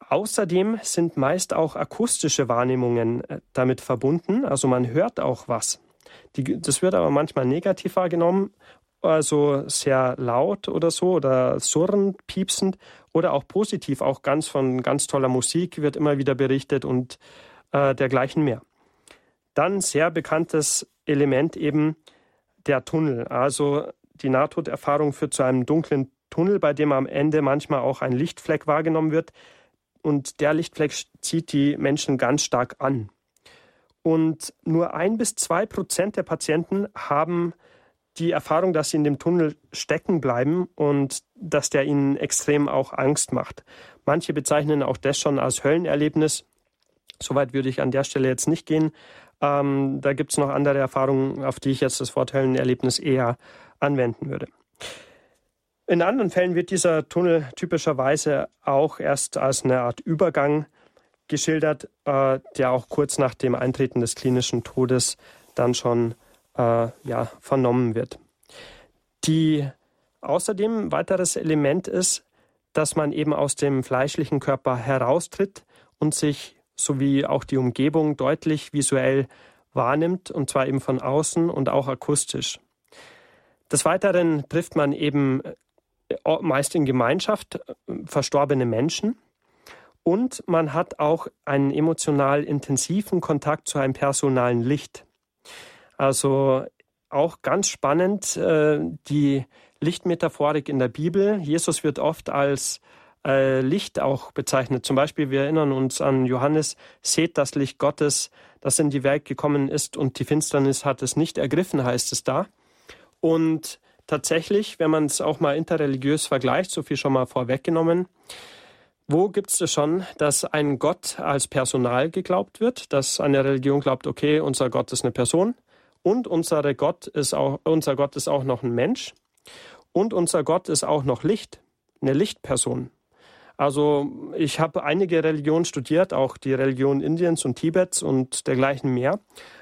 Außerdem sind meist auch akustische Wahrnehmungen äh, damit verbunden, also man hört auch was. Die, das wird aber manchmal negativ wahrgenommen, also sehr laut oder so oder surrend, piepsend oder auch positiv, auch ganz von ganz toller Musik wird immer wieder berichtet und äh, dergleichen mehr. Dann sehr bekanntes Element eben der Tunnel. Also die Nahtoderfahrung führt zu einem dunklen Tunnel, bei dem am Ende manchmal auch ein Lichtfleck wahrgenommen wird, und der Lichtfleck zieht die Menschen ganz stark an. Und nur ein bis zwei Prozent der Patienten haben die Erfahrung, dass sie in dem Tunnel stecken bleiben und dass der ihnen extrem auch Angst macht. Manche bezeichnen auch das schon als Höllenerlebnis. Soweit würde ich an der Stelle jetzt nicht gehen. Ähm, da gibt es noch andere Erfahrungen, auf die ich jetzt das Wort Höllenerlebnis eher anwenden würde. In anderen Fällen wird dieser Tunnel typischerweise auch erst als eine Art Übergang geschildert, äh, der auch kurz nach dem Eintreten des klinischen Todes dann schon äh, ja, vernommen wird. Die außerdem weiteres Element ist, dass man eben aus dem fleischlichen Körper heraustritt und sich sowie auch die Umgebung deutlich visuell wahrnimmt, und zwar eben von außen und auch akustisch. Des Weiteren trifft man eben meist in Gemeinschaft äh, verstorbene Menschen. Und man hat auch einen emotional intensiven Kontakt zu einem personalen Licht. Also auch ganz spannend äh, die Lichtmetaphorik in der Bibel. Jesus wird oft als äh, Licht auch bezeichnet. Zum Beispiel, wir erinnern uns an Johannes, seht das Licht Gottes, das in die Welt gekommen ist und die Finsternis hat es nicht ergriffen, heißt es da. Und tatsächlich, wenn man es auch mal interreligiös vergleicht, so viel schon mal vorweggenommen, wo gibt es schon, dass ein Gott als Personal geglaubt wird, dass eine Religion glaubt, okay, unser Gott ist eine Person und unsere Gott ist auch, unser Gott ist auch noch ein Mensch und unser Gott ist auch noch Licht, eine Lichtperson. Also ich habe einige Religionen studiert, auch die Religion Indiens und Tibets und dergleichen mehr.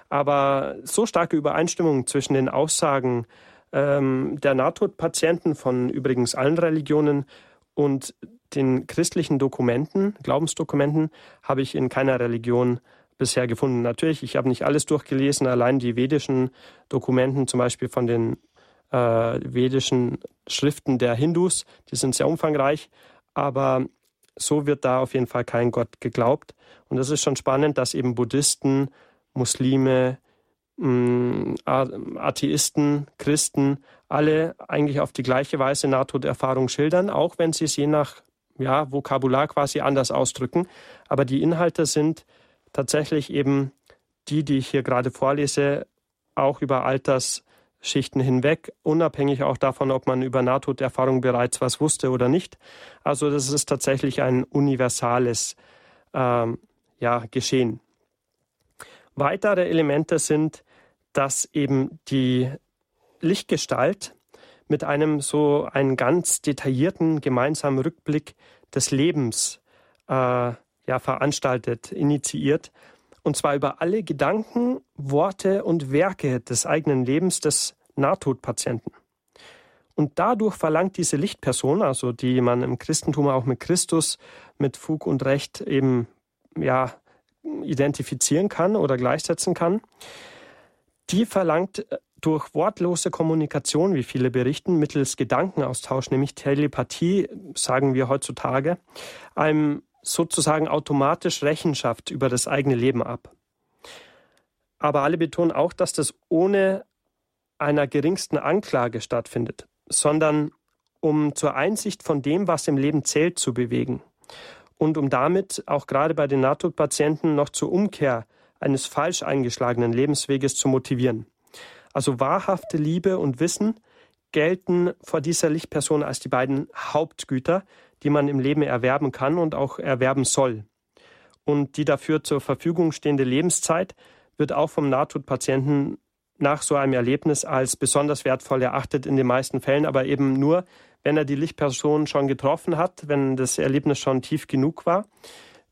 Aber so starke Übereinstimmung zwischen den Aussagen ähm, der Nahtodpatienten von übrigens allen Religionen und den christlichen Dokumenten, Glaubensdokumenten, habe ich in keiner Religion bisher gefunden. Natürlich, ich habe nicht alles durchgelesen, allein die vedischen Dokumenten, zum Beispiel von den äh, vedischen Schriften der Hindus, die sind sehr umfangreich, aber so wird da auf jeden Fall kein Gott geglaubt. Und es ist schon spannend, dass eben Buddhisten, Muslime, Mm, Atheisten, Christen, alle eigentlich auf die gleiche Weise Nahtoderfahrung schildern, auch wenn sie es je nach ja, Vokabular quasi anders ausdrücken. Aber die Inhalte sind tatsächlich eben die, die ich hier gerade vorlese, auch über Alters, Schichten hinweg, unabhängig auch davon, ob man über Nahtoderfahrung bereits was wusste oder nicht. Also das ist tatsächlich ein universales ähm, ja, Geschehen. Weitere Elemente sind, dass eben die Lichtgestalt mit einem so einen ganz detaillierten gemeinsamen Rückblick des Lebens äh, ja, veranstaltet, initiiert und zwar über alle Gedanken, Worte und Werke des eigenen Lebens des Nahtodpatienten. Und dadurch verlangt diese Lichtperson, also die man im Christentum auch mit Christus mit Fug und Recht eben ja identifizieren kann oder gleichsetzen kann, die verlangt durch wortlose Kommunikation, wie viele berichten, mittels Gedankenaustausch, nämlich Telepathie, sagen wir heutzutage, einem sozusagen automatisch Rechenschaft über das eigene Leben ab. Aber alle betonen auch, dass das ohne einer geringsten Anklage stattfindet, sondern um zur Einsicht von dem, was im Leben zählt, zu bewegen und um damit auch gerade bei den Nahtodpatienten noch zur Umkehr eines falsch eingeschlagenen Lebensweges zu motivieren. Also wahrhafte Liebe und Wissen gelten vor dieser Lichtperson als die beiden Hauptgüter, die man im Leben erwerben kann und auch erwerben soll. Und die dafür zur Verfügung stehende Lebenszeit wird auch vom Nahtodpatienten nach so einem Erlebnis als besonders wertvoll erachtet in den meisten Fällen, aber eben nur, wenn er die Lichtperson schon getroffen hat, wenn das Erlebnis schon tief genug war.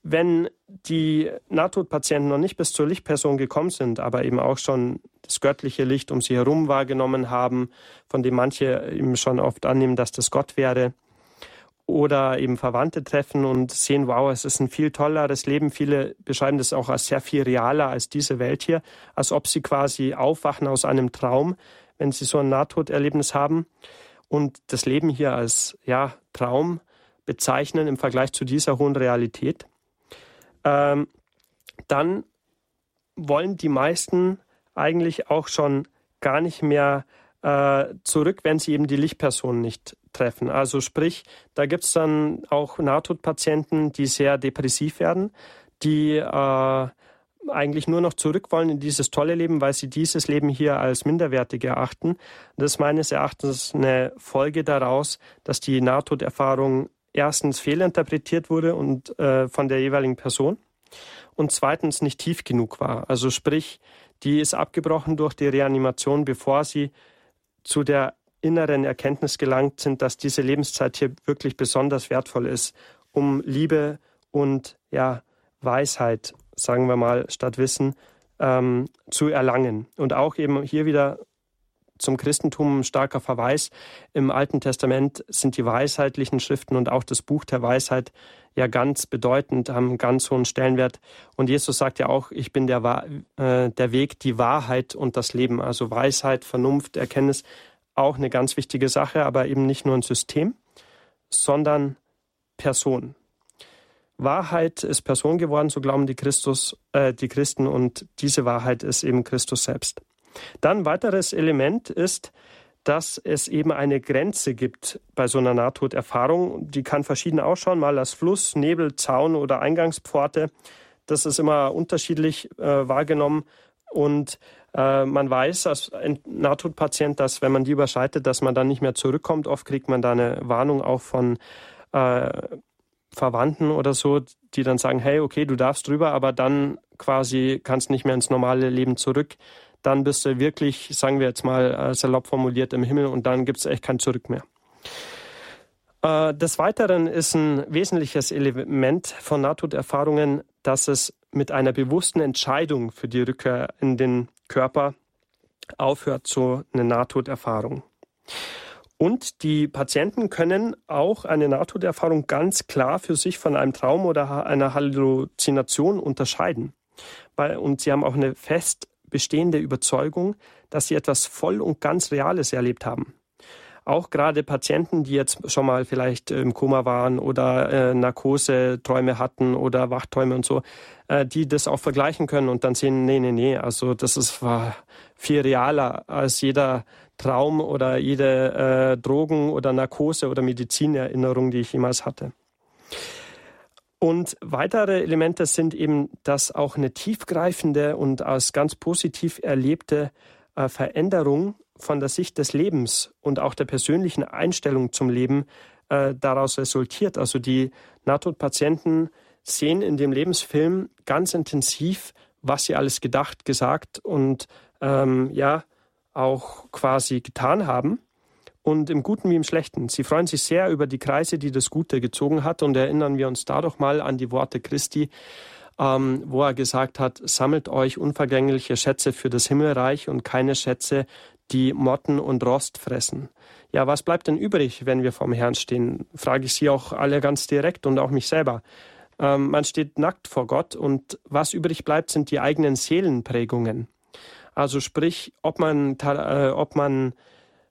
Wenn die Nahtodpatienten noch nicht bis zur Lichtperson gekommen sind, aber eben auch schon das göttliche Licht um sie herum wahrgenommen haben, von dem manche eben schon oft annehmen, dass das Gott wäre, oder eben Verwandte treffen und sehen, wow, es ist ein viel tolleres Leben. Viele beschreiben das auch als sehr viel realer als diese Welt hier, als ob sie quasi aufwachen aus einem Traum, wenn sie so ein Nahtoderlebnis haben und das Leben hier als ja, Traum bezeichnen im Vergleich zu dieser hohen Realität. Ähm, dann wollen die meisten eigentlich auch schon gar nicht mehr äh, zurück, wenn sie eben die Lichtperson nicht treffen. Also sprich, da gibt es dann auch Nahtodpatienten, die sehr depressiv werden, die äh, eigentlich nur noch zurück wollen in dieses tolle Leben, weil sie dieses Leben hier als minderwertig erachten. Das ist meines Erachtens eine Folge daraus, dass die Nahtoderfahrung erstens fehlinterpretiert wurde und äh, von der jeweiligen Person und zweitens nicht tief genug war. Also sprich, die ist abgebrochen durch die Reanimation, bevor sie zu der inneren Erkenntnis gelangt sind, dass diese Lebenszeit hier wirklich besonders wertvoll ist, um Liebe und ja, Weisheit, sagen wir mal, statt Wissen ähm, zu erlangen. Und auch eben hier wieder zum Christentum ein starker Verweis. Im Alten Testament sind die weisheitlichen Schriften und auch das Buch der Weisheit ja ganz bedeutend, haben ganz hohen Stellenwert. Und Jesus sagt ja auch, ich bin der, äh, der Weg, die Wahrheit und das Leben. Also Weisheit, Vernunft, Erkenntnis, auch eine ganz wichtige Sache, aber eben nicht nur ein System, sondern Person. Wahrheit ist Person geworden, so glauben die Christus, äh, die Christen, und diese Wahrheit ist eben Christus selbst. Dann weiteres Element ist, dass es eben eine Grenze gibt bei so einer Nahtoderfahrung. Die kann verschieden ausschauen, mal als Fluss, Nebel, Zaun oder Eingangspforte. Das ist immer unterschiedlich äh, wahrgenommen. Und äh, man weiß als Nahtodpatient, dass wenn man die überschreitet, dass man dann nicht mehr zurückkommt. Oft kriegt man da eine Warnung auch von äh, Verwandten oder so, die dann sagen, hey, okay, du darfst drüber, aber dann quasi kannst nicht mehr ins normale Leben zurück dann bist du wirklich, sagen wir jetzt mal äh, salopp formuliert, im Himmel und dann gibt es echt kein Zurück mehr. Äh, des Weiteren ist ein wesentliches Element von Nahtoderfahrungen, dass es mit einer bewussten Entscheidung für die Rückkehr in den Körper aufhört, so eine Nahtoderfahrung. Und die Patienten können auch eine Nahtoderfahrung ganz klar für sich von einem Traum oder einer Halluzination unterscheiden. Und sie haben auch eine fest bestehende Überzeugung, dass sie etwas voll und ganz Reales erlebt haben. Auch gerade Patienten, die jetzt schon mal vielleicht im Koma waren oder äh, Narkoseträume hatten oder Wachträume und so, äh, die das auch vergleichen können und dann sehen, nee, nee, nee, also das ist war viel realer als jeder Traum oder jede äh, Drogen- oder Narkose- oder Medizinerinnerung, die ich jemals hatte. Und weitere Elemente sind eben, dass auch eine tiefgreifende und als ganz positiv erlebte äh, Veränderung von der Sicht des Lebens und auch der persönlichen Einstellung zum Leben äh, daraus resultiert. Also die Nahtodpatienten sehen in dem Lebensfilm ganz intensiv, was sie alles gedacht, gesagt und ähm, ja auch quasi getan haben. Und im Guten wie im Schlechten. Sie freuen sich sehr über die Kreise, die das Gute gezogen hat. Und erinnern wir uns dadurch mal an die Worte Christi, ähm, wo er gesagt hat, sammelt euch unvergängliche Schätze für das Himmelreich und keine Schätze, die Motten und Rost fressen. Ja, was bleibt denn übrig, wenn wir vorm Herrn stehen? Frage ich Sie auch alle ganz direkt und auch mich selber. Ähm, man steht nackt vor Gott und was übrig bleibt, sind die eigenen Seelenprägungen. Also sprich, ob man, äh, ob man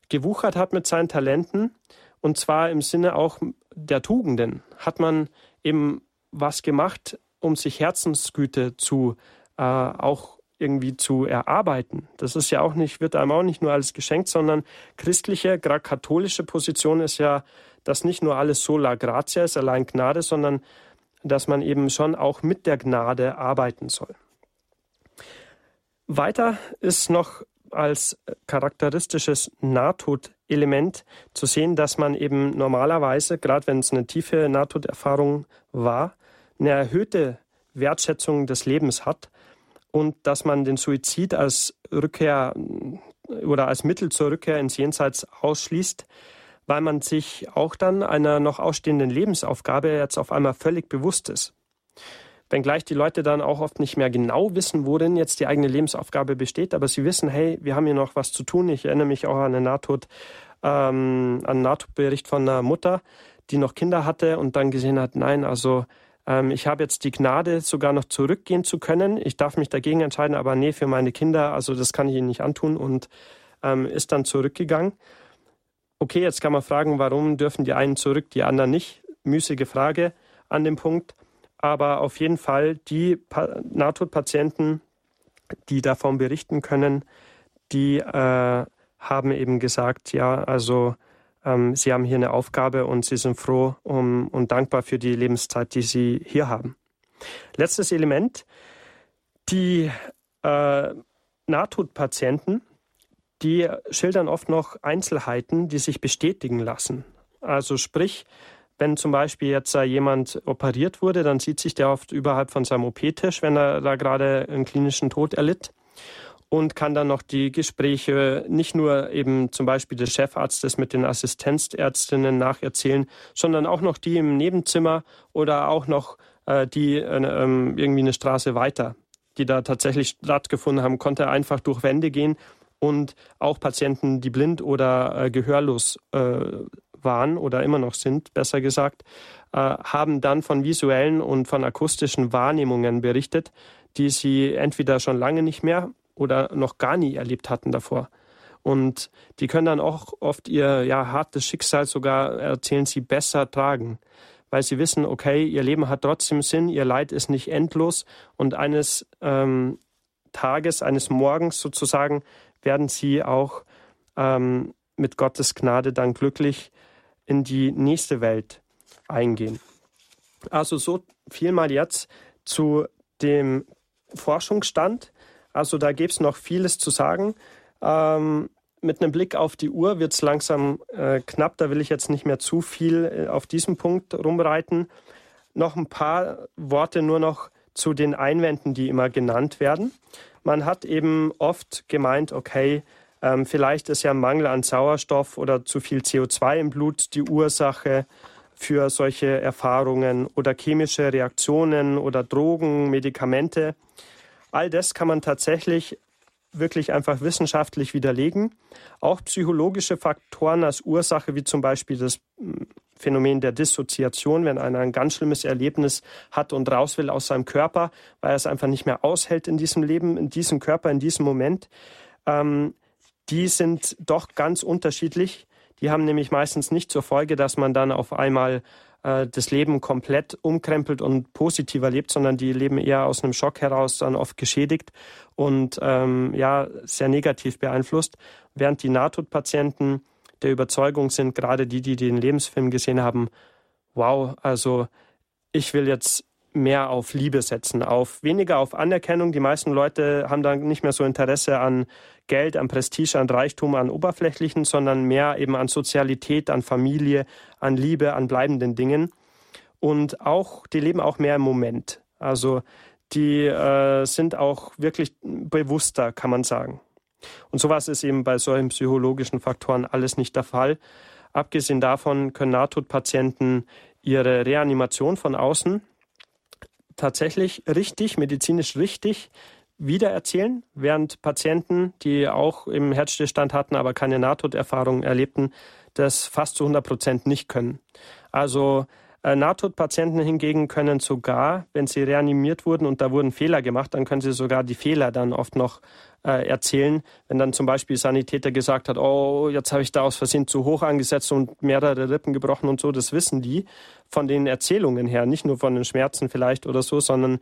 gewuchert hat mit seinen Talenten und zwar im Sinne auch der Tugenden. Hat man eben was gemacht, um sich Herzensgüte zu äh, auch irgendwie zu erarbeiten. Das ist ja auch nicht, wird einem auch nicht nur alles geschenkt, sondern christliche, gerade katholische Position ist ja, dass nicht nur alles sola gratia ist, allein Gnade, sondern dass man eben schon auch mit der Gnade arbeiten soll. Weiter ist noch als charakteristisches Nahtodelement zu sehen, dass man eben normalerweise, gerade wenn es eine tiefe Nahtoderfahrung war, eine erhöhte Wertschätzung des Lebens hat und dass man den Suizid als Rückkehr oder als Mittel zur Rückkehr ins Jenseits ausschließt, weil man sich auch dann einer noch ausstehenden Lebensaufgabe jetzt auf einmal völlig bewusst ist. Wenngleich die Leute dann auch oft nicht mehr genau wissen, worin jetzt die eigene Lebensaufgabe besteht, aber sie wissen, hey, wir haben hier noch was zu tun. Ich erinnere mich auch an eine Nahtod, ähm, an einen Nahtodbericht von einer Mutter, die noch Kinder hatte und dann gesehen hat, nein, also ähm, ich habe jetzt die Gnade, sogar noch zurückgehen zu können. Ich darf mich dagegen entscheiden, aber nee, für meine Kinder, also das kann ich ihnen nicht antun und ähm, ist dann zurückgegangen. Okay, jetzt kann man fragen, warum dürfen die einen zurück, die anderen nicht? Müßige Frage an dem Punkt. Aber auf jeden Fall die Nahtodpatienten, die davon berichten können, die äh, haben eben gesagt, ja, also ähm, sie haben hier eine Aufgabe und sie sind froh um, und dankbar für die Lebenszeit, die sie hier haben. Letztes Element, die äh, Nahtodpatienten, die schildern oft noch Einzelheiten, die sich bestätigen lassen. Also sprich, wenn zum Beispiel jetzt äh, jemand operiert wurde, dann sieht sich der oft überhalb von seinem OP-Tisch, wenn er da gerade einen klinischen Tod erlitt und kann dann noch die Gespräche nicht nur eben zum Beispiel des Chefarztes mit den Assistenzärztinnen nacherzählen, sondern auch noch die im Nebenzimmer oder auch noch äh, die äh, ähm, irgendwie eine Straße weiter, die da tatsächlich stattgefunden haben, konnte einfach durch Wände gehen und auch Patienten, die blind oder äh, gehörlos äh, waren oder immer noch sind, besser gesagt, äh, haben dann von visuellen und von akustischen Wahrnehmungen berichtet, die sie entweder schon lange nicht mehr oder noch gar nie erlebt hatten davor. Und die können dann auch oft ihr ja, hartes Schicksal sogar, erzählen sie, besser tragen, weil sie wissen, okay, ihr Leben hat trotzdem Sinn, ihr Leid ist nicht endlos und eines ähm, Tages, eines Morgens sozusagen, werden sie auch ähm, mit Gottes Gnade dann glücklich in die nächste Welt eingehen. Also so viel mal jetzt zu dem Forschungsstand. Also da gäbe es noch vieles zu sagen. Ähm, mit einem Blick auf die Uhr wird es langsam äh, knapp. Da will ich jetzt nicht mehr zu viel äh, auf diesem Punkt rumreiten. Noch ein paar Worte nur noch zu den Einwänden, die immer genannt werden. Man hat eben oft gemeint, okay, ähm, vielleicht ist ja Mangel an Sauerstoff oder zu viel CO2 im Blut die Ursache für solche Erfahrungen oder chemische Reaktionen oder Drogen, Medikamente. All das kann man tatsächlich wirklich einfach wissenschaftlich widerlegen. Auch psychologische Faktoren als Ursache, wie zum Beispiel das hm, Phänomen der Dissoziation, wenn einer ein ganz schlimmes Erlebnis hat und raus will aus seinem Körper, weil er es einfach nicht mehr aushält in diesem Leben, in diesem Körper, in diesem Moment, ähm, die sind doch ganz unterschiedlich. Die haben nämlich meistens nicht zur Folge, dass man dann auf einmal äh, das Leben komplett umkrempelt und positiv erlebt, sondern die leben eher aus einem Schock heraus dann oft geschädigt und ähm, ja sehr negativ beeinflusst, während die Nahtodpatienten der Überzeugung sind, gerade die, die den Lebensfilm gesehen haben, wow, also ich will jetzt mehr auf Liebe setzen, auf weniger auf Anerkennung. Die meisten Leute haben dann nicht mehr so Interesse an Geld, an Prestige, an Reichtum, an Oberflächlichen, sondern mehr eben an Sozialität, an Familie, an Liebe, an bleibenden Dingen. Und auch, die leben auch mehr im Moment. Also die äh, sind auch wirklich bewusster, kann man sagen. Und sowas ist eben bei solchen psychologischen Faktoren alles nicht der Fall. Abgesehen davon können Nahtodpatienten ihre Reanimation von außen tatsächlich richtig, medizinisch richtig wiedererzählen, während Patienten, die auch im Herzstillstand hatten, aber keine Nahtoderfahrung erlebten, das fast zu 100 Prozent nicht können. Also Nahtodpatienten hingegen können sogar, wenn sie reanimiert wurden und da wurden Fehler gemacht, dann können sie sogar die Fehler dann oft noch äh, erzählen. Wenn dann zum Beispiel Sanitäter gesagt hat, oh, jetzt habe ich da aus Versehen zu hoch angesetzt und mehrere Rippen gebrochen und so, das wissen die von den Erzählungen her, nicht nur von den Schmerzen vielleicht oder so, sondern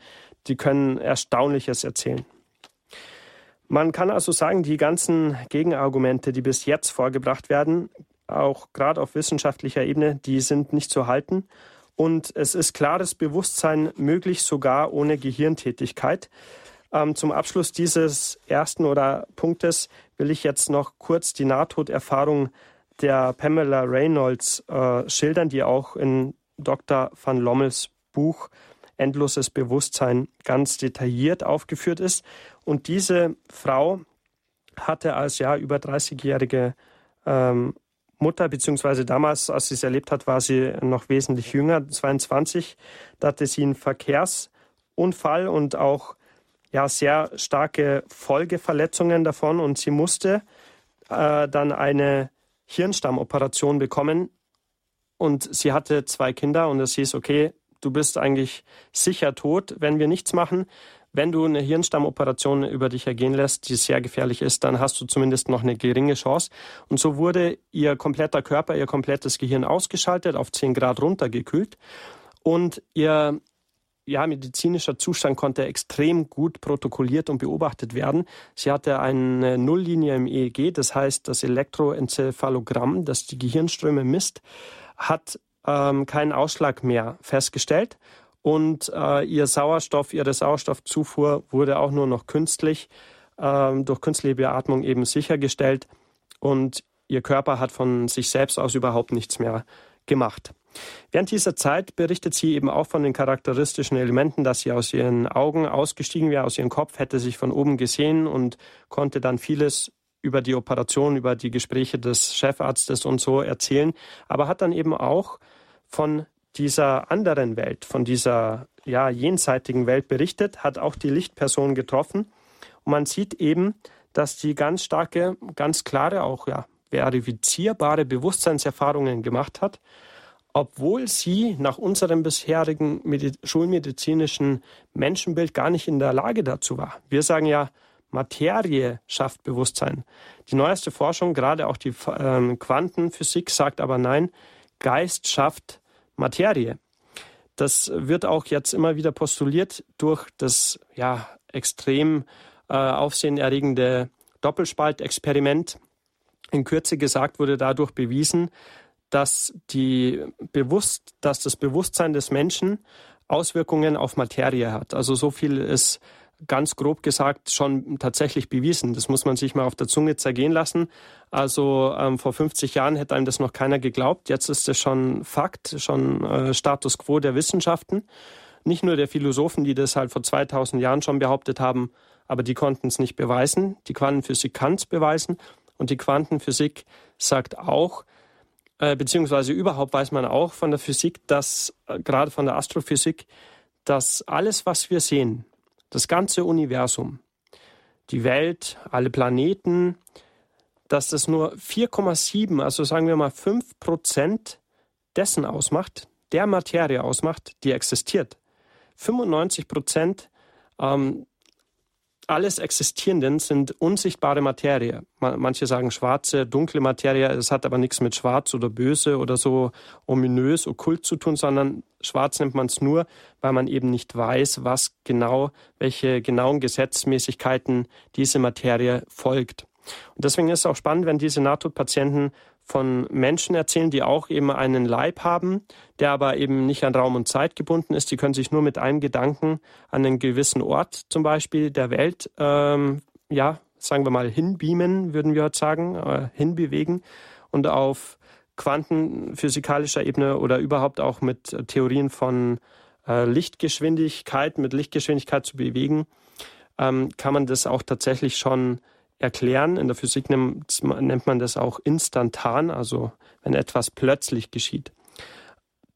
die können Erstaunliches erzählen. Man kann also sagen, die ganzen Gegenargumente, die bis jetzt vorgebracht werden, auch gerade auf wissenschaftlicher Ebene, die sind nicht zu halten. Und es ist klares Bewusstsein möglich, sogar ohne Gehirntätigkeit. Ähm, zum Abschluss dieses ersten oder Punktes will ich jetzt noch kurz die Nahtoderfahrung der Pamela Reynolds äh, schildern, die auch in Dr. van Lommels Buch Endloses Bewusstsein ganz detailliert aufgeführt ist. Und diese Frau hatte als ja über 30-jährige ähm, Mutter, beziehungsweise damals, als sie es erlebt hat, war sie noch wesentlich jünger, 22. Da hatte sie einen Verkehrsunfall und auch ja, sehr starke Folgeverletzungen davon und sie musste äh, dann eine Hirnstammoperation bekommen und sie hatte zwei Kinder und es hieß, okay, du bist eigentlich sicher tot, wenn wir nichts machen. Wenn du eine Hirnstammoperation über dich ergehen lässt, die sehr gefährlich ist, dann hast du zumindest noch eine geringe Chance. Und so wurde ihr kompletter Körper, ihr komplettes Gehirn ausgeschaltet, auf 10 Grad runtergekühlt. Und ihr ja, medizinischer Zustand konnte extrem gut protokolliert und beobachtet werden. Sie hatte eine Nulllinie im EEG, das heißt das Elektroenzephalogramm, das die Gehirnströme misst, hat ähm, keinen Ausschlag mehr festgestellt und äh, ihr Sauerstoff, ihre Sauerstoffzufuhr wurde auch nur noch künstlich äh, durch künstliche Beatmung eben sichergestellt und ihr Körper hat von sich selbst aus überhaupt nichts mehr gemacht. Während dieser Zeit berichtet sie eben auch von den charakteristischen Elementen, dass sie aus ihren Augen ausgestiegen wäre, aus ihrem Kopf, hätte sich von oben gesehen und konnte dann vieles über die Operation, über die Gespräche des Chefarztes und so erzählen, aber hat dann eben auch von dieser anderen Welt, von dieser ja, jenseitigen Welt berichtet, hat auch die Lichtperson getroffen. Und man sieht eben, dass die ganz starke, ganz klare, auch ja, verifizierbare Bewusstseinserfahrungen gemacht hat, obwohl sie nach unserem bisherigen schulmedizinischen Menschenbild gar nicht in der Lage dazu war. Wir sagen ja, Materie schafft Bewusstsein. Die neueste Forschung, gerade auch die ähm, Quantenphysik, sagt aber nein, Geist schafft Materie. Das wird auch jetzt immer wieder postuliert durch das ja, extrem äh, aufsehenerregende Doppelspaltexperiment. In Kürze gesagt wurde dadurch bewiesen, dass, die bewusst, dass das Bewusstsein des Menschen Auswirkungen auf Materie hat. Also so viel ist ganz grob gesagt schon tatsächlich bewiesen. Das muss man sich mal auf der Zunge zergehen lassen. Also ähm, vor 50 Jahren hätte einem das noch keiner geglaubt. Jetzt ist es schon Fakt, schon äh, Status quo der Wissenschaften. Nicht nur der Philosophen, die das halt vor 2000 Jahren schon behauptet haben, aber die konnten es nicht beweisen. Die Quantenphysik kann es beweisen. Und die Quantenphysik sagt auch, äh, beziehungsweise überhaupt weiß man auch von der Physik, dass, äh, gerade von der Astrophysik, dass alles, was wir sehen, das ganze Universum, die Welt, alle Planeten, dass das nur 4,7, also sagen wir mal 5 Prozent dessen ausmacht, der Materie ausmacht, die existiert. 95 Prozent ähm, alles Existierenden sind unsichtbare Materie. Manche sagen schwarze, dunkle Materie. Es hat aber nichts mit schwarz oder böse oder so ominös, okkult zu tun, sondern schwarz nennt man es nur, weil man eben nicht weiß, was genau, welche genauen Gesetzmäßigkeiten diese Materie folgt. Und deswegen ist es auch spannend, wenn diese Nahtodpatienten von Menschen erzählen, die auch eben einen Leib haben, der aber eben nicht an Raum und Zeit gebunden ist. Die können sich nur mit einem Gedanken an einen gewissen Ort zum Beispiel der Welt, ähm, ja, sagen wir mal, hinbeamen, würden wir heute sagen, äh, hinbewegen und auf quantenphysikalischer Ebene oder überhaupt auch mit Theorien von äh, Lichtgeschwindigkeit, mit Lichtgeschwindigkeit zu bewegen, ähm, kann man das auch tatsächlich schon erklären. In der Physik nennt, nennt man das auch instantan, also wenn etwas plötzlich geschieht.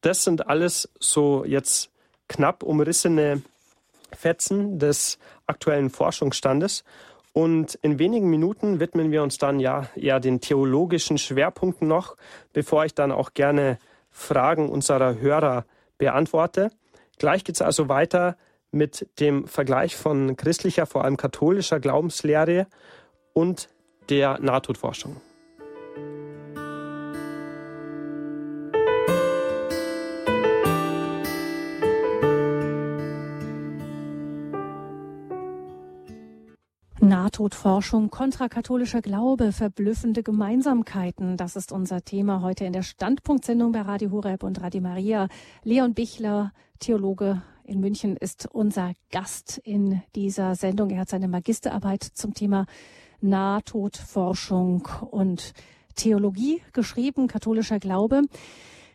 Das sind alles so jetzt knapp umrissene Fetzen des aktuellen Forschungsstandes. Und in wenigen Minuten widmen wir uns dann ja eher den theologischen Schwerpunkten noch, bevor ich dann auch gerne Fragen unserer Hörer beantworte. Gleich geht es also weiter mit dem Vergleich von christlicher, vor allem katholischer Glaubenslehre und der Nahtodforschung. Nahtodforschung, kontrakatholischer Glaube, verblüffende Gemeinsamkeiten. Das ist unser Thema heute in der Standpunktsendung bei Radio Horeb und Radio Maria. Leon Bichler, Theologe in München, ist unser Gast in dieser Sendung. Er hat seine Magisterarbeit zum Thema Nahtodforschung und Theologie geschrieben, katholischer Glaube.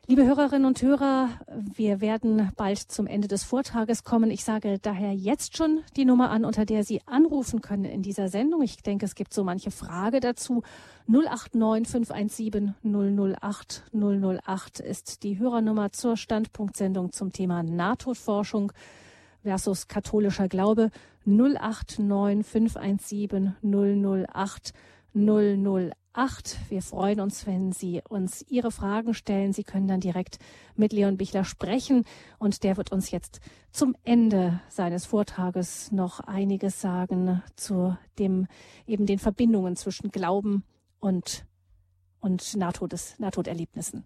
Liebe Hörerinnen und Hörer, wir werden bald zum Ende des Vortrages kommen. Ich sage daher jetzt schon die Nummer an, unter der Sie anrufen können in dieser Sendung. Ich denke, es gibt so manche Frage dazu. 089 517 008 008 ist die Hörernummer zur Standpunktsendung zum Thema Nahtodforschung versus katholischer Glaube 089 517 008 008. Wir freuen uns, wenn Sie uns Ihre Fragen stellen. Sie können dann direkt mit Leon Bichler sprechen und der wird uns jetzt zum Ende seines Vortrages noch einiges sagen zu dem, eben den Verbindungen zwischen Glauben und, und Nahtodes, Nahtoderlebnissen.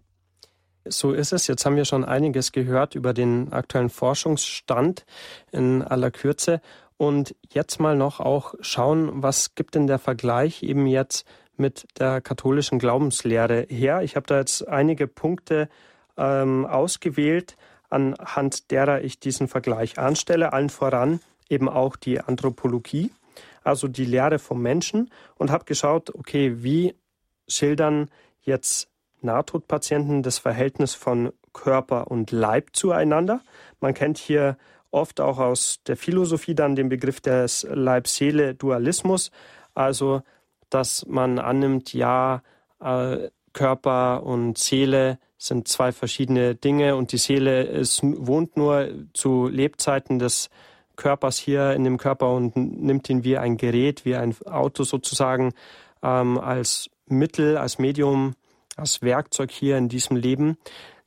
So ist es. Jetzt haben wir schon einiges gehört über den aktuellen Forschungsstand in aller Kürze. Und jetzt mal noch auch schauen, was gibt denn der Vergleich eben jetzt mit der katholischen Glaubenslehre her? Ich habe da jetzt einige Punkte ähm, ausgewählt, anhand derer ich diesen Vergleich anstelle. Allen voran eben auch die Anthropologie, also die Lehre vom Menschen und habe geschaut, okay, wie schildern jetzt Nahtodpatienten das Verhältnis von Körper und Leib zueinander. Man kennt hier oft auch aus der Philosophie dann den Begriff des Leib-Seele-Dualismus, also dass man annimmt, ja, äh, Körper und Seele sind zwei verschiedene Dinge und die Seele ist, wohnt nur zu Lebzeiten des Körpers hier in dem Körper und nimmt ihn wie ein Gerät, wie ein Auto sozusagen ähm, als Mittel, als Medium als Werkzeug hier in diesem Leben.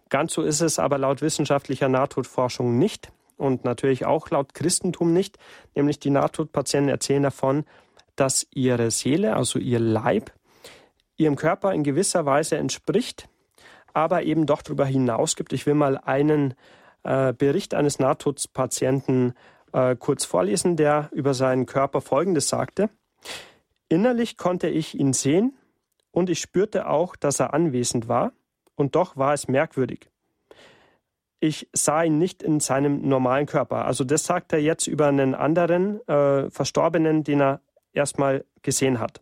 Ganz so ist es aber laut wissenschaftlicher Nahtodforschung nicht und natürlich auch laut Christentum nicht. Nämlich die Nahtodpatienten erzählen davon, dass ihre Seele, also ihr Leib, ihrem Körper in gewisser Weise entspricht, aber eben doch darüber hinaus gibt. Ich will mal einen äh, Bericht eines Nahtodspatienten äh, kurz vorlesen, der über seinen Körper Folgendes sagte. Innerlich konnte ich ihn sehen, und ich spürte auch, dass er anwesend war, und doch war es merkwürdig. Ich sah ihn nicht in seinem normalen Körper. Also das sagt er jetzt über einen anderen äh, Verstorbenen, den er erstmal gesehen hat.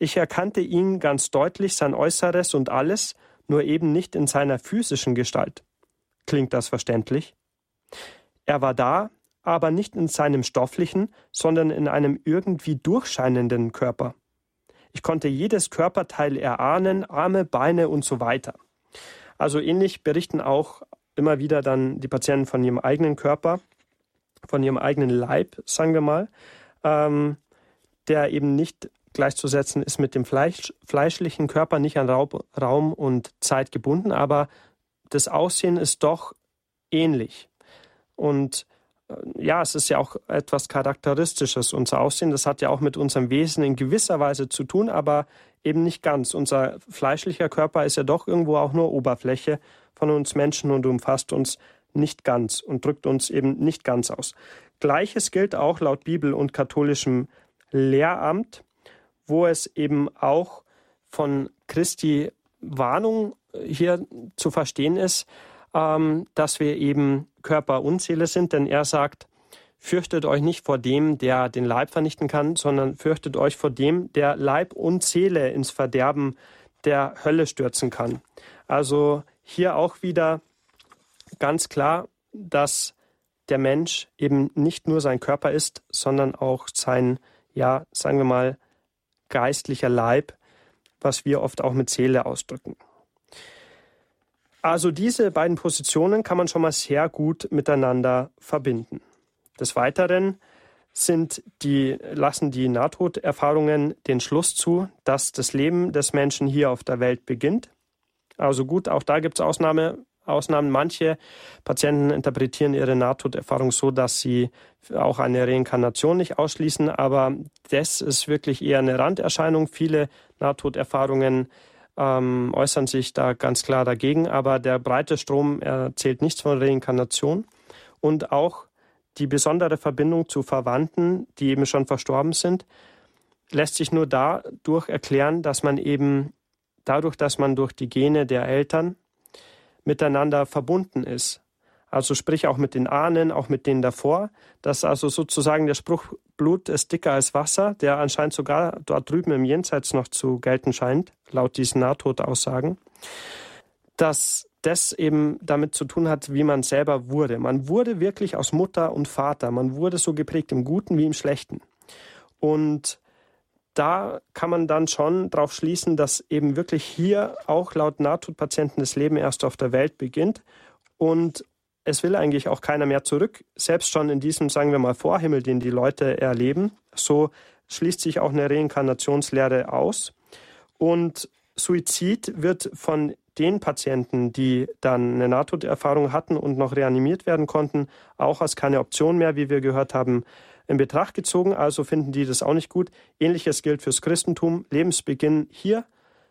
Ich erkannte ihn ganz deutlich, sein Äußeres und alles, nur eben nicht in seiner physischen Gestalt. Klingt das verständlich? Er war da, aber nicht in seinem stofflichen, sondern in einem irgendwie durchscheinenden Körper. Ich konnte jedes Körperteil erahnen, Arme, Beine und so weiter. Also ähnlich berichten auch immer wieder dann die Patienten von ihrem eigenen Körper, von ihrem eigenen Leib, sagen wir mal, ähm, der eben nicht gleichzusetzen ist mit dem Fleisch, fleischlichen Körper, nicht an Raub, Raum und Zeit gebunden, aber das Aussehen ist doch ähnlich. Und ja, es ist ja auch etwas Charakteristisches, unser Aussehen. Das hat ja auch mit unserem Wesen in gewisser Weise zu tun, aber eben nicht ganz. Unser fleischlicher Körper ist ja doch irgendwo auch nur Oberfläche von uns Menschen und umfasst uns nicht ganz und drückt uns eben nicht ganz aus. Gleiches gilt auch laut Bibel und katholischem Lehramt, wo es eben auch von Christi Warnung hier zu verstehen ist, ähm, dass wir eben Körper und Seele sind, denn er sagt, fürchtet euch nicht vor dem, der den Leib vernichten kann, sondern fürchtet euch vor dem, der Leib und Seele ins Verderben der Hölle stürzen kann. Also hier auch wieder ganz klar, dass der Mensch eben nicht nur sein Körper ist, sondern auch sein, ja, sagen wir mal, geistlicher Leib, was wir oft auch mit Seele ausdrücken. Also diese beiden Positionen kann man schon mal sehr gut miteinander verbinden. Des Weiteren sind die, lassen die Nahtoderfahrungen den Schluss zu, dass das Leben des Menschen hier auf der Welt beginnt. Also gut, auch da gibt es Ausnahme, Ausnahmen. Manche Patienten interpretieren ihre Nahtoderfahrung so, dass sie auch eine Reinkarnation nicht ausschließen, aber das ist wirklich eher eine Randerscheinung. Viele Nahtoderfahrungen ähm, äußern sich da ganz klar dagegen, aber der breite Strom erzählt nichts von Reinkarnation und auch die besondere Verbindung zu Verwandten, die eben schon verstorben sind, lässt sich nur dadurch erklären, dass man eben dadurch, dass man durch die Gene der Eltern miteinander verbunden ist. Also sprich auch mit den Ahnen, auch mit denen davor, dass also sozusagen der Spruch Blut ist dicker als Wasser, der anscheinend sogar dort drüben im Jenseits noch zu gelten scheint, laut diesen Nahtodaussagen, dass das eben damit zu tun hat, wie man selber wurde. Man wurde wirklich aus Mutter und Vater, man wurde so geprägt im Guten wie im Schlechten. Und da kann man dann schon darauf schließen, dass eben wirklich hier auch laut Nahtodpatienten das Leben erst auf der Welt beginnt und es will eigentlich auch keiner mehr zurück, selbst schon in diesem, sagen wir mal, Vorhimmel, den die Leute erleben. So schließt sich auch eine Reinkarnationslehre aus. Und Suizid wird von den Patienten, die dann eine Nahtoderfahrung hatten und noch reanimiert werden konnten, auch als keine Option mehr, wie wir gehört haben, in Betracht gezogen, also finden die das auch nicht gut. Ähnliches gilt fürs Christentum. Lebensbeginn hier,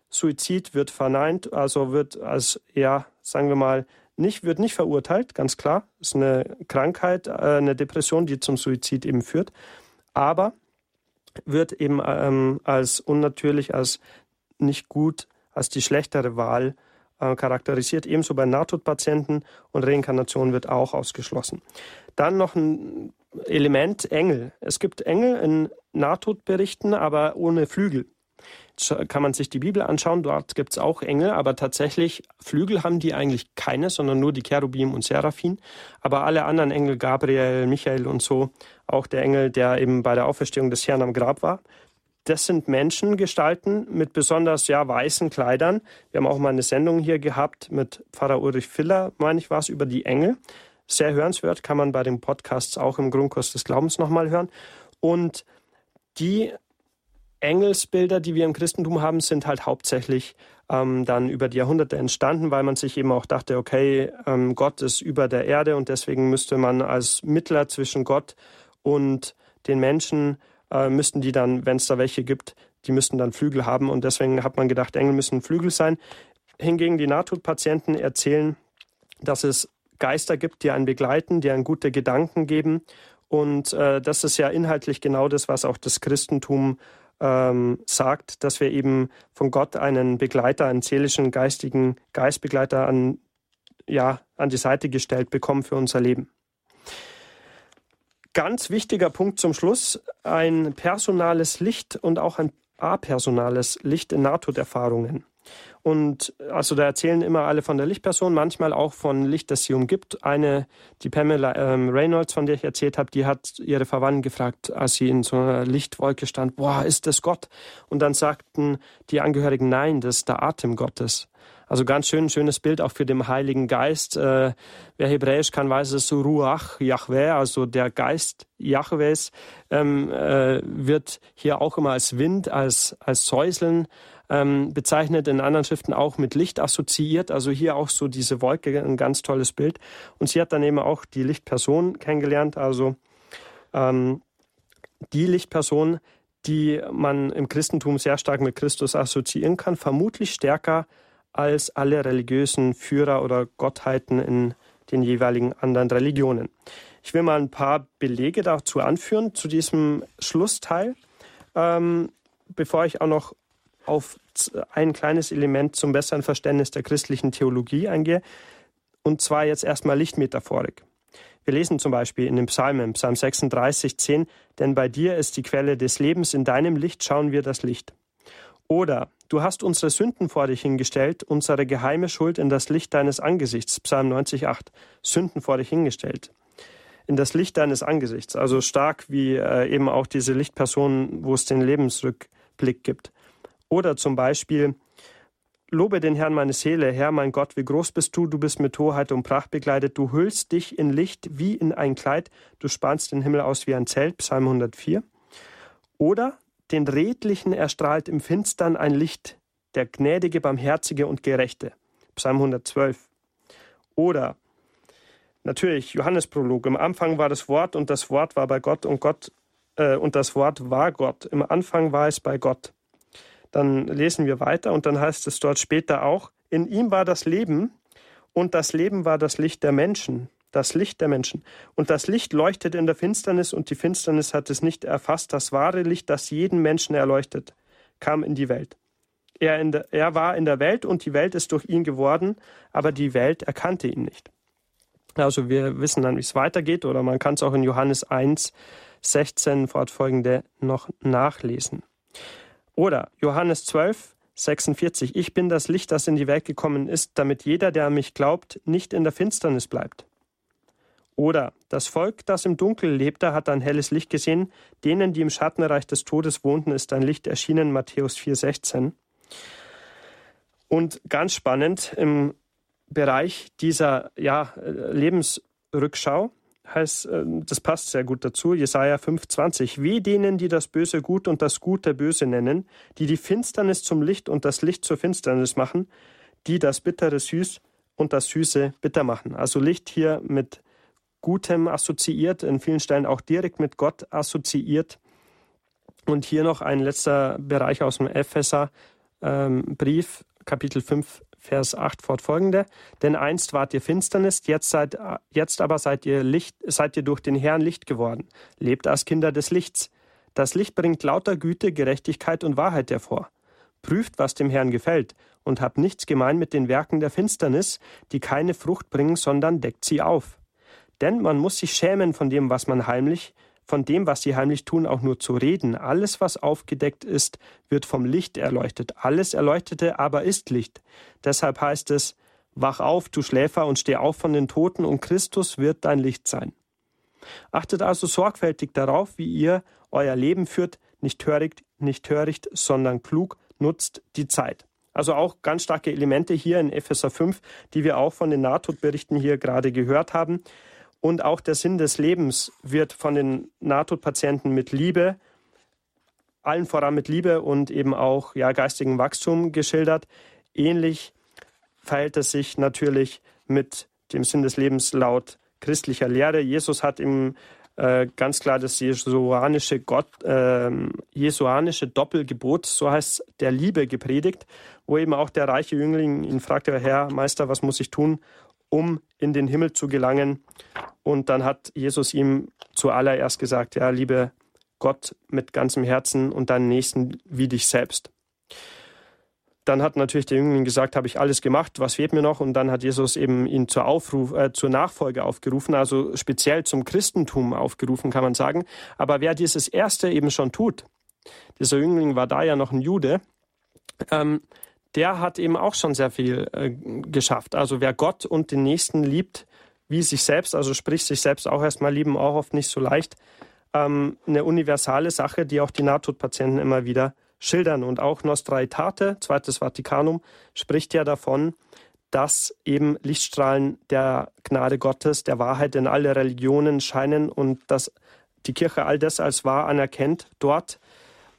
Suizid wird verneint, also wird als, ja, sagen wir mal, nicht, wird nicht verurteilt, ganz klar. Ist eine Krankheit, äh, eine Depression, die zum Suizid eben führt. Aber wird eben ähm, als unnatürlich, als nicht gut, als die schlechtere Wahl äh, charakterisiert. Ebenso bei Nahtodpatienten und Reinkarnation wird auch ausgeschlossen. Dann noch ein Element Engel. Es gibt Engel in Nahtodberichten, aber ohne Flügel. Kann man sich die Bibel anschauen, dort gibt es auch Engel, aber tatsächlich Flügel haben die eigentlich keine, sondern nur die Cherubim und Seraphim. Aber alle anderen Engel, Gabriel, Michael und so, auch der Engel, der eben bei der Auferstehung des Herrn am Grab war, das sind Menschengestalten mit besonders ja weißen Kleidern. Wir haben auch mal eine Sendung hier gehabt mit Pfarrer Ulrich Filler, meine ich, war über die Engel sehr hörenswert, kann man bei den Podcasts auch im Grundkurs des Glaubens nochmal hören. Und die Engelsbilder, die wir im Christentum haben, sind halt hauptsächlich ähm, dann über die Jahrhunderte entstanden, weil man sich eben auch dachte, okay, ähm, Gott ist über der Erde und deswegen müsste man als Mittler zwischen Gott und den Menschen, äh, müssten die dann, wenn es da welche gibt, die müssten dann Flügel haben und deswegen hat man gedacht, Engel müssen Flügel sein. Hingegen die Nahtodpatienten erzählen, dass es Geister gibt, die einen begleiten, die einen gute Gedanken geben. Und äh, das ist ja inhaltlich genau das, was auch das Christentum ähm, sagt, dass wir eben von Gott einen Begleiter, einen seelischen, geistigen Geistbegleiter an, ja, an die Seite gestellt bekommen für unser Leben. Ganz wichtiger Punkt zum Schluss, ein personales Licht und auch ein apersonales Licht in Nahtoderfahrungen. Und also da erzählen immer alle von der Lichtperson, manchmal auch von Licht, das sie umgibt. Eine, die Pamela ähm, Reynolds, von der ich erzählt habe, die hat ihre Verwandten gefragt, als sie in so einer Lichtwolke stand, boah, ist das Gott? Und dann sagten die Angehörigen, nein, das ist der Atem Gottes. Also ganz schön, schönes Bild auch für den Heiligen Geist. Äh, wer Hebräisch kann, weiß es so Ruach Yahweh, also der Geist Yahwehs, ähm, äh, wird hier auch immer als Wind, als, als Säuseln ähm, bezeichnet, in anderen Schriften auch mit Licht assoziiert. Also hier auch so diese Wolke, ein ganz tolles Bild. Und sie hat dann eben auch die Lichtperson kennengelernt, also ähm, die Lichtperson, die man im Christentum sehr stark mit Christus assoziieren kann, vermutlich stärker als alle religiösen Führer oder Gottheiten in den jeweiligen anderen Religionen. Ich will mal ein paar Belege dazu anführen, zu diesem Schlussteil, ähm, bevor ich auch noch auf ein kleines Element zum besseren Verständnis der christlichen Theologie eingehe. Und zwar jetzt erstmal Lichtmetaphorik. Wir lesen zum Beispiel in den Psalmen, Psalm 36, 10, denn bei dir ist die Quelle des Lebens, in deinem Licht schauen wir das Licht. Oder du hast unsere Sünden vor dich hingestellt, unsere geheime Schuld in das Licht deines Angesichts, Psalm 90, 8, Sünden vor dich hingestellt. In das Licht deines Angesichts, also stark wie äh, eben auch diese Lichtpersonen, wo es den Lebensrückblick gibt. Oder zum Beispiel, Lobe den Herrn meine Seele, Herr mein Gott, wie groß bist du, du bist mit Hoheit und Pracht begleitet, du hüllst dich in Licht wie in ein Kleid, du spannst den Himmel aus wie ein Zelt, Psalm 104. Oder den Redlichen erstrahlt im Finstern ein Licht, der gnädige, barmherzige und gerechte, Psalm 112. Oder natürlich Johannesprolog, im Anfang war das Wort und das Wort war bei Gott und Gott äh, und das Wort war Gott. Im Anfang war es bei Gott. Dann lesen wir weiter und dann heißt es dort später auch, in ihm war das Leben und das Leben war das Licht der Menschen, das Licht der Menschen. Und das Licht leuchtet in der Finsternis und die Finsternis hat es nicht erfasst. Das wahre Licht, das jeden Menschen erleuchtet, kam in die Welt. Er, der, er war in der Welt und die Welt ist durch ihn geworden, aber die Welt erkannte ihn nicht. Also wir wissen dann, wie es weitergeht, oder man kann es auch in Johannes 1, 16 fortfolgende noch nachlesen. Oder Johannes 12, 46. Ich bin das Licht, das in die Welt gekommen ist, damit jeder, der an mich glaubt, nicht in der Finsternis bleibt. Oder das Volk, das im Dunkel lebte, hat ein helles Licht gesehen. Denen, die im Schattenreich des Todes wohnten, ist ein Licht erschienen. Matthäus 4,16. Und ganz spannend im Bereich dieser ja, Lebensrückschau heißt, äh, das passt sehr gut dazu, Jesaja 5,20. Wie denen, die das Böse gut und das Gute böse nennen, die die Finsternis zum Licht und das Licht zur Finsternis machen, die das Bittere süß und das Süße bitter machen. Also Licht hier mit Gutem assoziiert, in vielen Stellen auch direkt mit Gott assoziiert. Und hier noch ein letzter Bereich aus dem Epheser-Brief, ähm, Kapitel 5, Vers 8 fortfolgende. Denn einst wart ihr Finsternis, jetzt, seid, jetzt aber seid ihr, Licht, seid ihr durch den Herrn Licht geworden. Lebt als Kinder des Lichts. Das Licht bringt lauter Güte, Gerechtigkeit und Wahrheit hervor. Prüft, was dem Herrn gefällt, und habt nichts gemein mit den Werken der Finsternis, die keine Frucht bringen, sondern deckt sie auf. Denn man muss sich schämen von dem, was man heimlich, von dem, was sie heimlich tun, auch nur zu reden. Alles, was aufgedeckt ist, wird vom Licht erleuchtet. Alles Erleuchtete aber ist Licht. Deshalb heißt es, wach auf, du Schläfer, und steh auf von den Toten, und Christus wird dein Licht sein. Achtet also sorgfältig darauf, wie ihr euer Leben führt, nicht töricht, nicht töricht, sondern klug, nutzt die Zeit. Also auch ganz starke Elemente hier in Epheser 5, die wir auch von den Nahtodberichten hier gerade gehört haben. Und auch der Sinn des Lebens wird von den Nahtodpatienten mit Liebe, allen voran mit Liebe und eben auch ja, geistigem Wachstum geschildert. Ähnlich verhält es sich natürlich mit dem Sinn des Lebens laut christlicher Lehre. Jesus hat im äh, ganz klar das jesuanische, Gott, äh, jesuanische Doppelgebot, so heißt der Liebe gepredigt, wo eben auch der reiche Jüngling ihn fragte, Herr Meister, was muss ich tun, um in den Himmel zu gelangen. Und dann hat Jesus ihm zuallererst gesagt, ja, liebe Gott mit ganzem Herzen und deinen Nächsten wie dich selbst. Dann hat natürlich der Jüngling gesagt, habe ich alles gemacht, was fehlt mir noch? Und dann hat Jesus eben ihn zur, Aufruf, äh, zur Nachfolge aufgerufen, also speziell zum Christentum aufgerufen, kann man sagen. Aber wer dieses Erste eben schon tut, dieser Jüngling war da ja noch ein Jude, ähm, der hat eben auch schon sehr viel äh, geschafft. Also wer Gott und den Nächsten liebt, wie sich selbst, also sprich sich selbst auch erstmal lieben, auch oft nicht so leicht, ähm, eine universale Sache, die auch die Nahtodpatienten immer wieder schildern. Und auch Nostraitate, zweites Vatikanum, spricht ja davon, dass eben Lichtstrahlen der Gnade Gottes, der Wahrheit in alle Religionen scheinen und dass die Kirche all das als wahr anerkennt, dort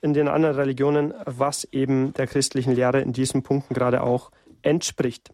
in den anderen Religionen, was eben der christlichen Lehre in diesen Punkten gerade auch entspricht.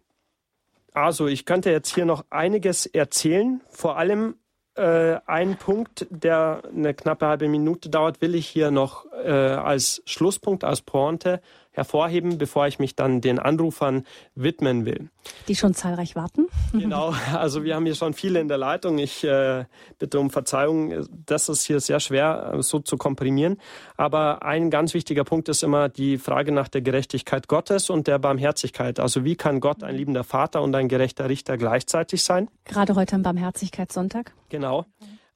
Also, ich könnte jetzt hier noch einiges erzählen. Vor allem äh, ein Punkt, der eine knappe halbe Minute dauert, will ich hier noch äh, als Schlusspunkt, als Pointe hervorheben, bevor ich mich dann den Anrufern widmen will. Die schon zahlreich warten. Genau, [LAUGHS] also wir haben hier schon viele in der Leitung. Ich äh, bitte um Verzeihung, das ist hier sehr schwer äh, so zu komprimieren. Aber ein ganz wichtiger Punkt ist immer die Frage nach der Gerechtigkeit Gottes und der Barmherzigkeit. Also wie kann Gott ein liebender Vater und ein gerechter Richter gleichzeitig sein? Gerade heute am Barmherzigkeitssonntag. Genau.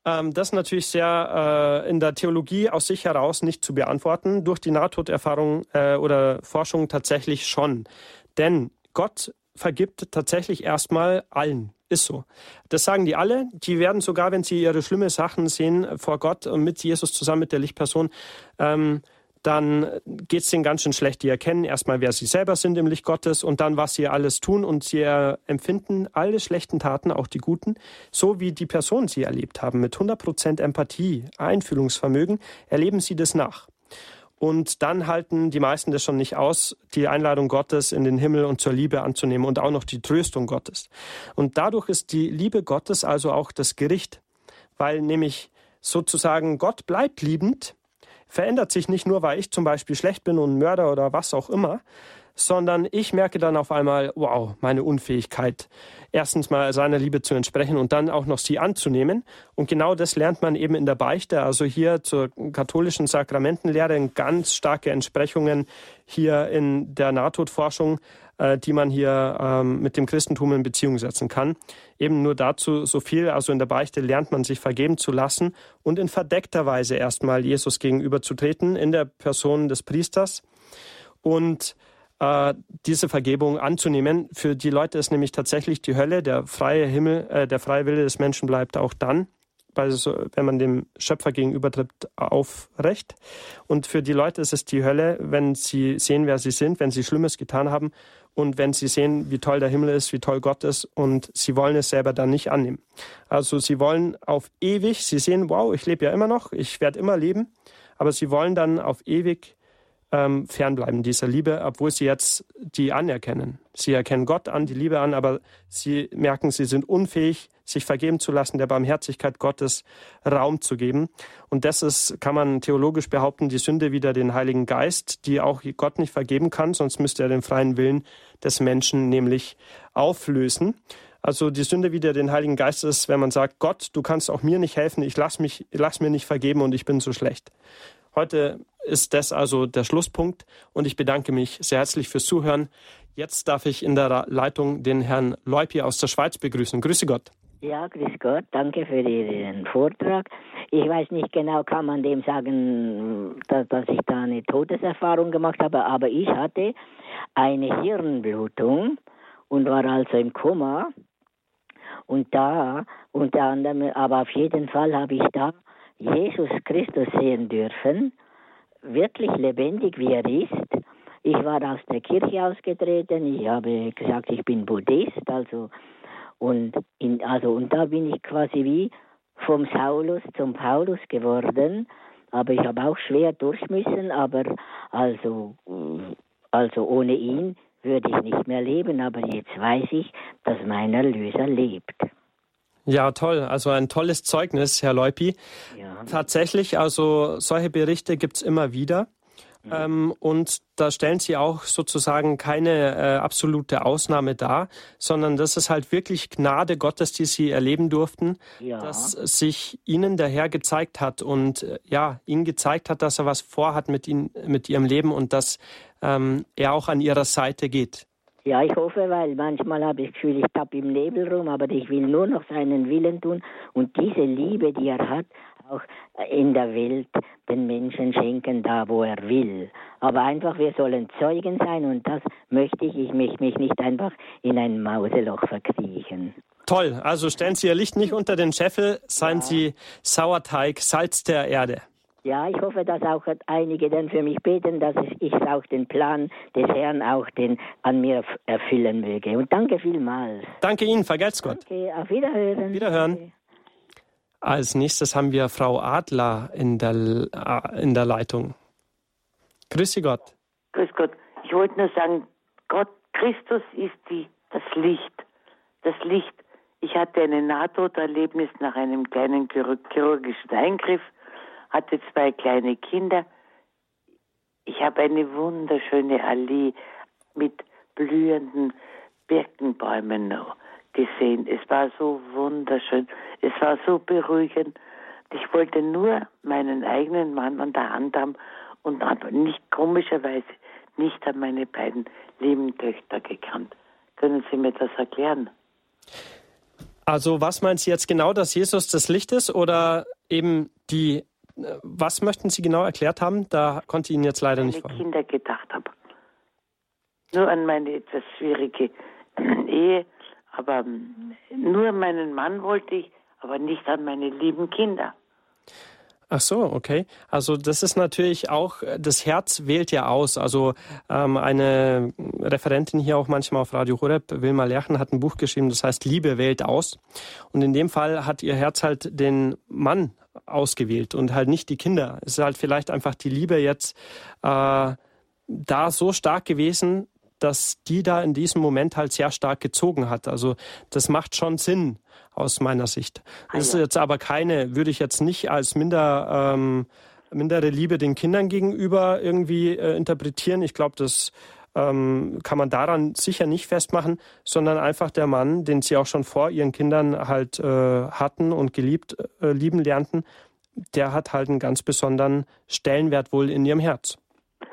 Ähm, das ist natürlich sehr äh, in der Theologie aus sich heraus nicht zu beantworten. Durch die Nahtoderfahrung äh, oder Forschung tatsächlich schon. Denn Gott vergibt tatsächlich erstmal allen. Ist so. Das sagen die alle. Die werden sogar, wenn sie ihre schlimme Sachen sehen vor Gott und mit Jesus zusammen mit der Lichtperson, ähm, dann geht es denen ganz schön schlecht. Die erkennen erstmal, wer sie selber sind im Licht Gottes und dann, was sie alles tun und sie empfinden alle schlechten Taten, auch die guten, so wie die Personen sie erlebt haben. Mit 100% Empathie, Einfühlungsvermögen erleben sie das nach. Und dann halten die meisten das schon nicht aus, die Einladung Gottes in den Himmel und zur Liebe anzunehmen und auch noch die Tröstung Gottes. Und dadurch ist die Liebe Gottes also auch das Gericht, weil nämlich sozusagen Gott bleibt liebend, verändert sich nicht nur, weil ich zum Beispiel schlecht bin und Mörder oder was auch immer, sondern ich merke dann auf einmal, wow, meine Unfähigkeit, erstens mal seiner Liebe zu entsprechen und dann auch noch sie anzunehmen. Und genau das lernt man eben in der Beichte. Also hier zur katholischen Sakramentenlehre ganz starke Entsprechungen hier in der Nahtodforschung äh, die man hier ähm, mit dem Christentum in Beziehung setzen kann. Eben nur dazu so viel, also in der Beichte lernt man sich vergeben zu lassen und in verdeckter Weise erstmal Jesus gegenüberzutreten in der Person des Priesters und äh, diese Vergebung anzunehmen. Für die Leute ist nämlich tatsächlich die Hölle, der freie Himmel, äh, der freie Wille des Menschen bleibt auch dann, also wenn man dem Schöpfer gegenübertritt, aufrecht. Und für die Leute ist es die Hölle, wenn sie sehen, wer sie sind, wenn sie Schlimmes getan haben und wenn sie sehen, wie toll der Himmel ist, wie toll Gott ist und sie wollen es selber dann nicht annehmen. Also sie wollen auf ewig, sie sehen, wow, ich lebe ja immer noch, ich werde immer leben, aber sie wollen dann auf ewig ähm, fernbleiben dieser Liebe, obwohl sie jetzt die anerkennen. Sie erkennen Gott an, die Liebe an, aber sie merken, sie sind unfähig, sich vergeben zu lassen, der Barmherzigkeit Gottes Raum zu geben. Und das ist, kann man theologisch behaupten, die Sünde wieder den Heiligen Geist, die auch Gott nicht vergeben kann, sonst müsste er den freien Willen des Menschen nämlich auflösen. Also die Sünde wieder den Heiligen Geist ist, wenn man sagt, Gott, du kannst auch mir nicht helfen, ich lass mich, lass mir nicht vergeben und ich bin so schlecht. Heute ist das also der Schlusspunkt und ich bedanke mich sehr herzlich fürs Zuhören. Jetzt darf ich in der Leitung den Herrn Leupi aus der Schweiz begrüßen. Grüße Gott. Ja, grüß Gott, danke für Ihren Vortrag. Ich weiß nicht genau, kann man dem sagen, dass, dass ich da eine Todeserfahrung gemacht habe, aber ich hatte eine Hirnblutung und war also im Koma. Und da, unter anderem, aber auf jeden Fall habe ich da Jesus Christus sehen dürfen, wirklich lebendig wie er ist. Ich war aus der Kirche ausgetreten, ich habe gesagt, ich bin Buddhist, also und in, also und da bin ich quasi wie vom Saulus zum Paulus geworden, aber ich habe auch schwer durch müssen, aber also also ohne ihn würde ich nicht mehr leben, aber jetzt weiß ich, dass mein Erlöser lebt. Ja, toll. Also ein tolles Zeugnis, Herr Leupi. Ja. Tatsächlich, also solche Berichte gibt's immer wieder. Mhm. Ähm, und da stellen Sie auch sozusagen keine äh, absolute Ausnahme dar, sondern das ist halt wirklich Gnade Gottes, die Sie erleben durften, ja. dass sich Ihnen der Herr gezeigt hat und äh, ja, Ihnen gezeigt hat, dass er was vorhat mit Ihnen, mit Ihrem Leben und dass ähm, er auch an Ihrer Seite geht. Ja, ich hoffe, weil manchmal habe ich das Gefühl, ich tappe im Nebel rum, aber ich will nur noch seinen Willen tun und diese Liebe, die er hat, auch in der Welt den Menschen schenken, da wo er will. Aber einfach, wir sollen Zeugen sein und das möchte ich. Ich möchte mich nicht einfach in ein Mauseloch verkriechen. Toll, also stellen Sie Ihr Licht nicht unter den Scheffel, seien ja. Sie Sauerteig, Salz der Erde. Ja, ich hoffe, dass auch einige dann für mich beten, dass ich auch den Plan des Herrn auch den an mir erfüllen möge. Und danke vielmals. Danke Ihnen, vergelt's Gott. Danke, auf Wiederhören. Wiederhören. Als nächstes haben wir Frau Adler in der, äh, in der Leitung. Grüße Gott. Grüß Gott. Ich wollte nur sagen, Gott, Christus ist die, das Licht. Das Licht. Ich hatte ein Nahtoderlebnis nach einem kleinen chirurgischen Eingriff hatte zwei kleine Kinder. Ich habe eine wunderschöne Allee mit blühenden Birkenbäumen gesehen. Es war so wunderschön. Es war so beruhigend. Ich wollte nur meinen eigenen Mann an der Hand haben und habe nicht komischerweise nicht an meine beiden lieben Töchter gekannt. Können Sie mir das erklären? Also was meinen Sie jetzt genau, dass Jesus das Licht ist oder eben die, was möchten Sie genau erklärt haben? Da konnte ich Ihnen jetzt leider nicht folgen. Kinder gedacht habe. Nur an meine etwas schwierige [CLEARS THROAT] Ehe, aber nur meinen Mann wollte ich, aber nicht an meine lieben Kinder. Ach so, okay. Also das ist natürlich auch, das Herz wählt ja aus. Also ähm, eine Referentin hier auch manchmal auf Radio Horeb, Wilma Lerchen, hat ein Buch geschrieben, das heißt Liebe wählt aus. Und in dem Fall hat ihr Herz halt den Mann ausgewählt und halt nicht die Kinder. Es ist halt vielleicht einfach die Liebe jetzt äh, da so stark gewesen, dass die da in diesem Moment halt sehr stark gezogen hat. Also das macht schon Sinn aus meiner Sicht. Ah, das ist jetzt aber keine, würde ich jetzt nicht als minder, ähm, mindere Liebe den Kindern gegenüber irgendwie äh, interpretieren. Ich glaube, das ähm, kann man daran sicher nicht festmachen, sondern einfach der Mann, den sie auch schon vor ihren Kindern halt äh, hatten und geliebt, äh, lieben lernten, der hat halt einen ganz besonderen Stellenwert wohl in ihrem Herz.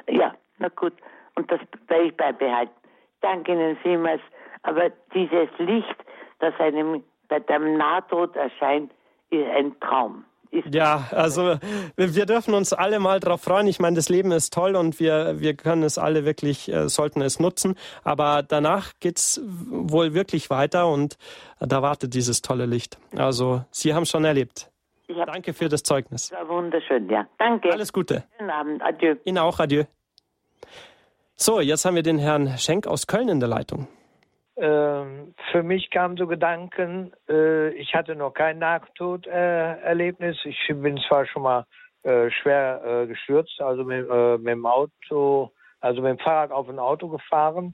Ja, na gut. Und das werde ich beibehalten. Danke Ihnen vielmals. Aber dieses Licht, das einem bei dem Nahtod erscheint, ist ein Traum. Ja, also wir dürfen uns alle mal darauf freuen. Ich meine, das Leben ist toll und wir, wir können es alle wirklich, äh, sollten es nutzen. Aber danach geht es wohl wirklich weiter und da wartet dieses tolle Licht. Also Sie haben es schon erlebt. Danke für das Zeugnis. Das war wunderschön, ja. Danke. Alles Gute. Schönen Abend. Adieu. Ihnen auch. Adieu. So, jetzt haben wir den Herrn Schenk aus Köln in der Leitung. Ähm, für mich kamen so Gedanken, äh, ich hatte noch kein Nahtoderlebnis. ich bin zwar schon mal äh, schwer äh, gestürzt, also mit, äh, mit, dem Auto, also mit dem Fahrrad auf ein Auto gefahren.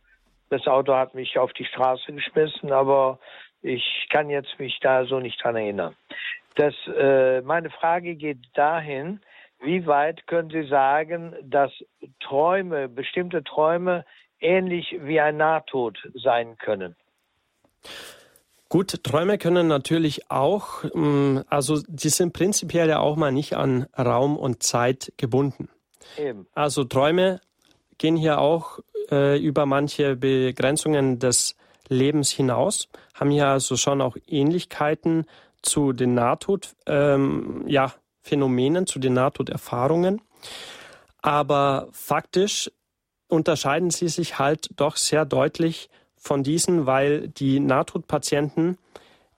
Das Auto hat mich auf die Straße geschmissen, aber ich kann jetzt mich da so nicht dran erinnern. Das, äh, meine Frage geht dahin, wie weit können Sie sagen, dass Träume, bestimmte Träume ähnlich wie ein Nahtod sein können? Gut, Träume können natürlich auch, mm, also die sind prinzipiell ja auch mal nicht an Raum und Zeit gebunden. Eben. Also Träume gehen hier auch äh, über manche Begrenzungen des Lebens hinaus, haben hier also schon auch Ähnlichkeiten zu den Nahtod, ähm, ja, Phänomenen, zu den Nahtoderfahrungen. Aber faktisch unterscheiden sie sich halt doch sehr deutlich von diesen, weil die Nahtodpatienten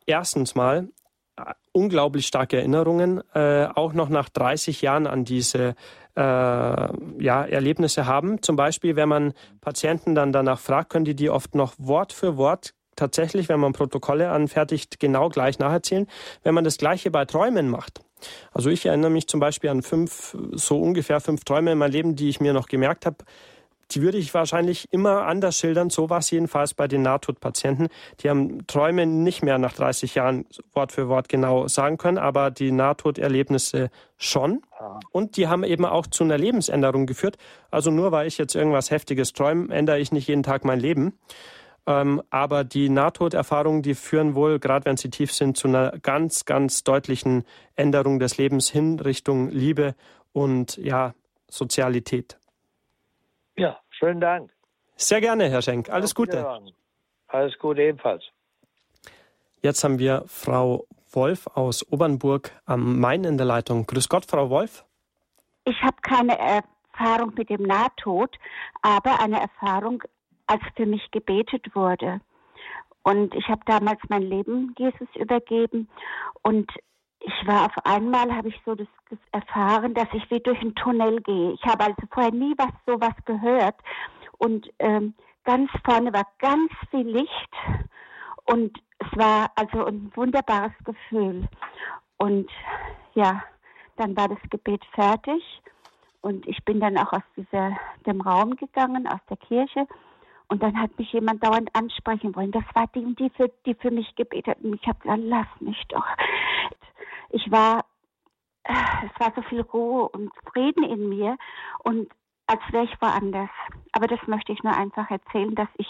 erstens mal äh, unglaublich starke Erinnerungen, äh, auch noch nach 30 Jahren an diese äh, ja, Erlebnisse haben. Zum Beispiel, wenn man Patienten dann danach fragt, können die die oft noch Wort für Wort tatsächlich, wenn man Protokolle anfertigt, genau gleich nacherzählen. Wenn man das Gleiche bei Träumen macht, also ich erinnere mich zum Beispiel an fünf, so ungefähr fünf Träume in meinem Leben, die ich mir noch gemerkt habe. Die würde ich wahrscheinlich immer anders schildern. So war es jedenfalls bei den Nahtodpatienten. Die haben Träume nicht mehr nach 30 Jahren Wort für Wort genau sagen können, aber die Nahtoderlebnisse schon. Und die haben eben auch zu einer Lebensänderung geführt. Also nur weil ich jetzt irgendwas Heftiges träume, ändere ich nicht jeden Tag mein Leben. Ähm, aber die Nahtoderfahrungen, die führen wohl, gerade wenn sie tief sind, zu einer ganz, ganz deutlichen Änderung des Lebens hin Richtung Liebe und ja, Sozialität. Ja, schönen Dank. Sehr gerne, Herr Schenk. Alles Gute. Alles Gute ebenfalls. Jetzt haben wir Frau Wolf aus Obernburg am Main in der Leitung. Grüß Gott, Frau Wolf. Ich habe keine Erfahrung mit dem Nahtod, aber eine Erfahrung als für mich gebetet wurde. Und ich habe damals mein Leben Jesus übergeben und ich war auf einmal, habe ich so das erfahren, dass ich wie durch einen Tunnel gehe. Ich habe also vorher nie was sowas gehört und ähm, ganz vorne war ganz viel Licht und es war also ein wunderbares Gefühl. Und ja, dann war das Gebet fertig und ich bin dann auch aus dieser, dem Raum gegangen, aus der Kirche und dann hat mich jemand dauernd ansprechen wollen. Das war die, die für, die für mich gebetet hat. Und ich habe gesagt, lass mich doch. Ich war, es war so viel Ruhe und Frieden in mir. Und als wäre ich woanders. Aber das möchte ich nur einfach erzählen, dass ich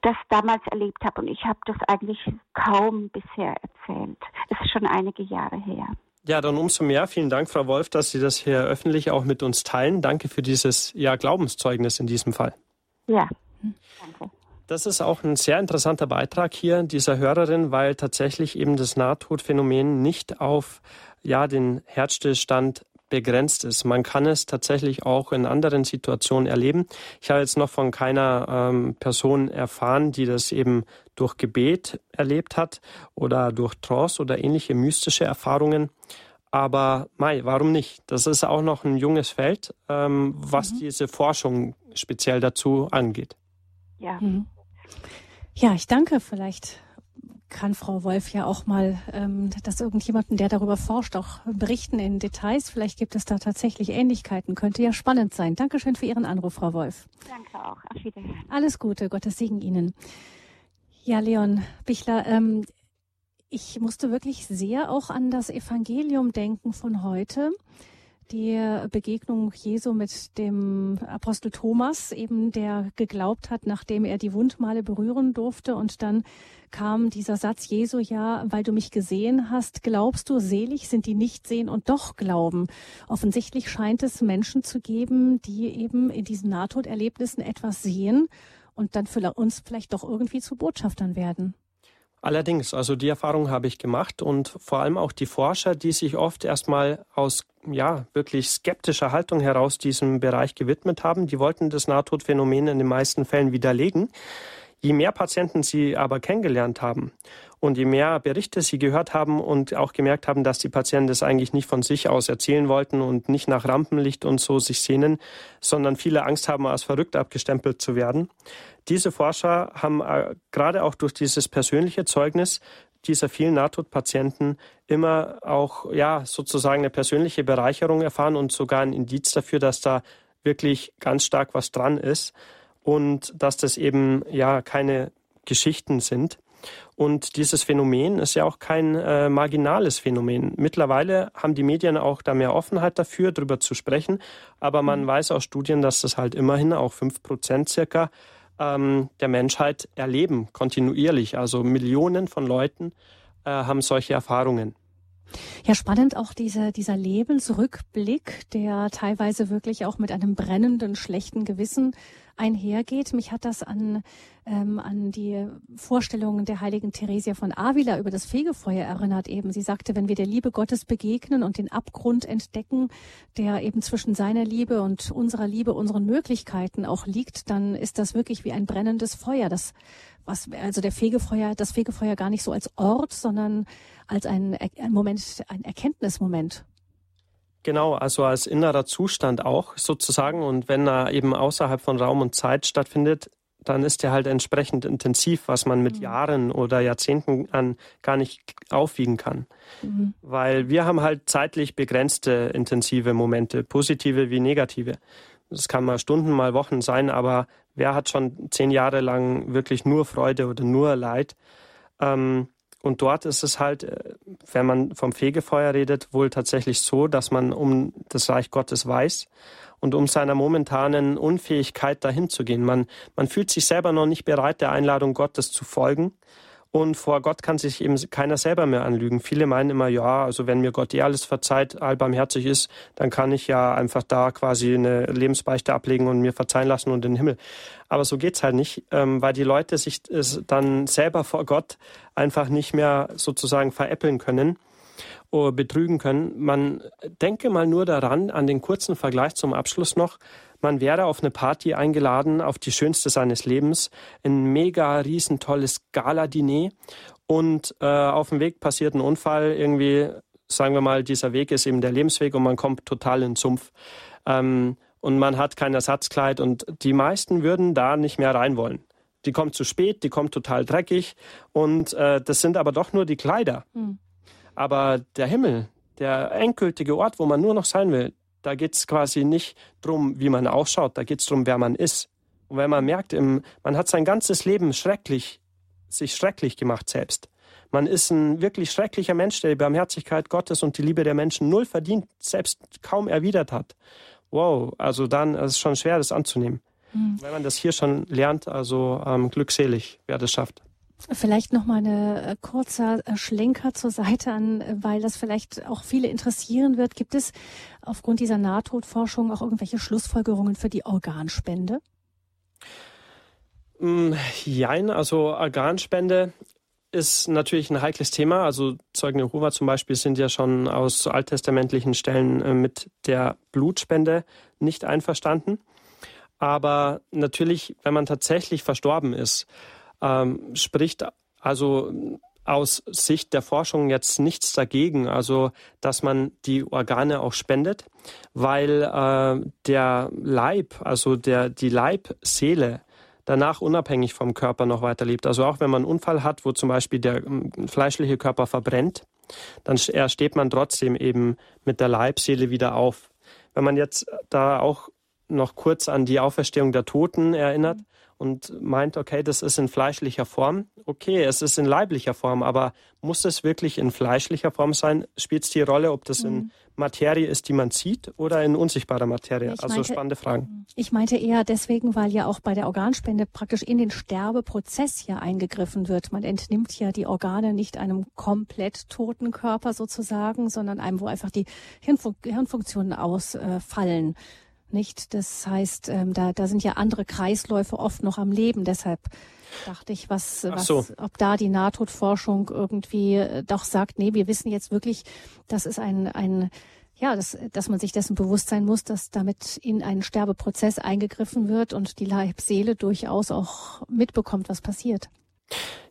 das damals erlebt habe und ich habe das eigentlich kaum bisher erzählt. Es ist schon einige Jahre her. Ja, dann umso mehr. Vielen Dank, Frau Wolf, dass Sie das hier öffentlich auch mit uns teilen. Danke für dieses ja, Glaubenszeugnis in diesem Fall. Ja, danke. Das ist auch ein sehr interessanter Beitrag hier dieser Hörerin, weil tatsächlich eben das Nahtodphänomen nicht auf ja, den Herzstillstand begrenzt ist. Man kann es tatsächlich auch in anderen Situationen erleben. Ich habe jetzt noch von keiner ähm, Person erfahren, die das eben durch Gebet erlebt hat oder durch Trance oder ähnliche mystische Erfahrungen. Aber Mai, warum nicht? Das ist auch noch ein junges Feld, ähm, was mhm. diese Forschung speziell dazu angeht. Ja. Mhm. Ja, ich danke. Vielleicht kann Frau Wolf ja auch mal ähm, dass irgendjemanden, der darüber forscht, auch berichten in Details. Vielleicht gibt es da tatsächlich Ähnlichkeiten. Könnte ja spannend sein. Dankeschön für Ihren Anruf, Frau Wolf. Danke auch. Auf Wiedersehen. Alles Gute. Gottes Segen Ihnen. Ja, Leon Bichler, ähm, ich musste wirklich sehr auch an das Evangelium denken von heute die Begegnung Jesu mit dem Apostel Thomas, eben der geglaubt hat, nachdem er die Wundmale berühren durfte. Und dann kam dieser Satz Jesu, ja, weil du mich gesehen hast, glaubst du, selig sind die nicht sehen und doch glauben. Offensichtlich scheint es Menschen zu geben, die eben in diesen Nahtoderlebnissen etwas sehen und dann für uns vielleicht doch irgendwie zu Botschaftern werden. Allerdings, also die Erfahrung habe ich gemacht und vor allem auch die Forscher, die sich oft erstmal aus ja wirklich skeptischer Haltung heraus diesem Bereich gewidmet haben, die wollten das Nahtodphänomen in den meisten Fällen widerlegen. Je mehr Patienten sie aber kennengelernt haben und je mehr Berichte sie gehört haben und auch gemerkt haben, dass die Patienten das eigentlich nicht von sich aus erzählen wollten und nicht nach Rampenlicht und so sich sehnen, sondern viele Angst haben, als verrückt abgestempelt zu werden. Diese Forscher haben äh, gerade auch durch dieses persönliche Zeugnis dieser vielen Nahtodpatienten immer auch ja sozusagen eine persönliche Bereicherung erfahren und sogar ein Indiz dafür, dass da wirklich ganz stark was dran ist und dass das eben ja keine Geschichten sind. Und dieses Phänomen ist ja auch kein äh, marginales Phänomen. Mittlerweile haben die Medien auch da mehr Offenheit dafür, darüber zu sprechen. Aber man mhm. weiß aus Studien, dass das halt immerhin auch fünf Prozent circa ähm, der Menschheit erleben, kontinuierlich. Also Millionen von Leuten äh, haben solche Erfahrungen. Ja, spannend auch diese, dieser Lebensrückblick, der teilweise wirklich auch mit einem brennenden, schlechten Gewissen einhergeht. Mich hat das an, ähm, an die Vorstellungen der heiligen Theresia von Avila über das Fegefeuer erinnert eben. Sie sagte, wenn wir der Liebe Gottes begegnen und den Abgrund entdecken, der eben zwischen seiner Liebe und unserer Liebe, unseren Möglichkeiten auch liegt, dann ist das wirklich wie ein brennendes Feuer. Das was, also der Fegefeuer, das Fegefeuer gar nicht so als Ort, sondern als ein, ein Moment, ein Erkenntnismoment. Genau, also als innerer Zustand auch sozusagen. Und wenn er eben außerhalb von Raum und Zeit stattfindet, dann ist er halt entsprechend intensiv, was man mit mhm. Jahren oder Jahrzehnten an gar nicht aufwiegen kann. Mhm. Weil wir haben halt zeitlich begrenzte intensive Momente, positive wie negative. Das kann mal Stunden, mal Wochen sein, aber wer hat schon zehn Jahre lang wirklich nur Freude oder nur Leid? Ähm, und dort ist es halt, äh, wenn man vom Fegefeuer redet, wohl tatsächlich so, dass man um das Reich Gottes weiß und um seiner momentanen Unfähigkeit dahin zu gehen. Man, man fühlt sich selber noch nicht bereit, der Einladung Gottes zu folgen. Und vor Gott kann sich eben keiner selber mehr anlügen. Viele meinen immer, ja, also wenn mir Gott eh alles verzeiht, allbarmherzig ist, dann kann ich ja einfach da quasi eine Lebensbeichte ablegen und mir verzeihen lassen und in den Himmel. Aber so geht's halt nicht, ähm, weil die Leute sich dann selber vor Gott einfach nicht mehr sozusagen veräppeln können betrügen können. Man denke mal nur daran, an den kurzen Vergleich zum Abschluss noch. Man wäre auf eine Party eingeladen, auf die schönste seines Lebens, ein mega riesen tolles Gala-Diner und äh, auf dem Weg passiert ein Unfall, irgendwie, sagen wir mal, dieser Weg ist eben der Lebensweg und man kommt total in den Sumpf. Ähm, und man hat kein Ersatzkleid und die meisten würden da nicht mehr rein wollen. Die kommt zu spät, die kommt total dreckig und äh, das sind aber doch nur die Kleider. Mhm. Aber der Himmel, der endgültige Ort, wo man nur noch sein will, da geht es quasi nicht darum, wie man ausschaut, da geht es darum, wer man ist. Und wenn man merkt, im, man hat sein ganzes Leben schrecklich, sich schrecklich gemacht selbst. Man ist ein wirklich schrecklicher Mensch, der die Barmherzigkeit Gottes und die Liebe der Menschen null verdient, selbst kaum erwidert hat. wow, also dann ist es schon schwer, das anzunehmen. Mhm. Wenn man das hier schon lernt, also ähm, glückselig, wer das schafft. Vielleicht noch mal eine äh, kurzer äh, Schlenker zur Seite an, äh, weil das vielleicht auch viele interessieren wird. Gibt es aufgrund dieser Nahtodforschung auch irgendwelche Schlussfolgerungen für die Organspende? Mm, jein, also Organspende ist natürlich ein heikles Thema. Also Zeugen Jehova zum Beispiel sind ja schon aus alttestamentlichen Stellen mit der Blutspende nicht einverstanden. Aber natürlich, wenn man tatsächlich verstorben ist, ähm, spricht also aus Sicht der Forschung jetzt nichts dagegen, also dass man die Organe auch spendet, weil äh, der Leib, also der die Leibseele danach unabhängig vom Körper noch weiterlebt. Also auch wenn man einen Unfall hat, wo zum Beispiel der ähm, fleischliche Körper verbrennt, dann steht man trotzdem eben mit der Leibseele wieder auf. Wenn man jetzt da auch noch kurz an die Auferstehung der Toten erinnert, und meint, okay, das ist in fleischlicher Form. Okay, es ist in leiblicher Form, aber muss es wirklich in fleischlicher Form sein? Spielt es die Rolle, ob das mhm. in Materie ist, die man sieht, oder in unsichtbarer Materie? Ich also meinte, spannende Fragen. Ich meinte eher deswegen, weil ja auch bei der Organspende praktisch in den Sterbeprozess ja eingegriffen wird. Man entnimmt ja die Organe nicht einem komplett toten Körper sozusagen, sondern einem, wo einfach die Hirnfun Hirnfunktionen ausfallen. Äh, nicht? Das heißt, ähm, da, da sind ja andere Kreisläufe oft noch am Leben. Deshalb dachte ich, was, was so. ob da die Nahtodforschung irgendwie äh, doch sagt, nee, wir wissen jetzt wirklich, das ist ein, ein ja, dass, dass man sich dessen bewusst sein muss, dass damit in einen Sterbeprozess eingegriffen wird und die Leibseele durchaus auch mitbekommt, was passiert.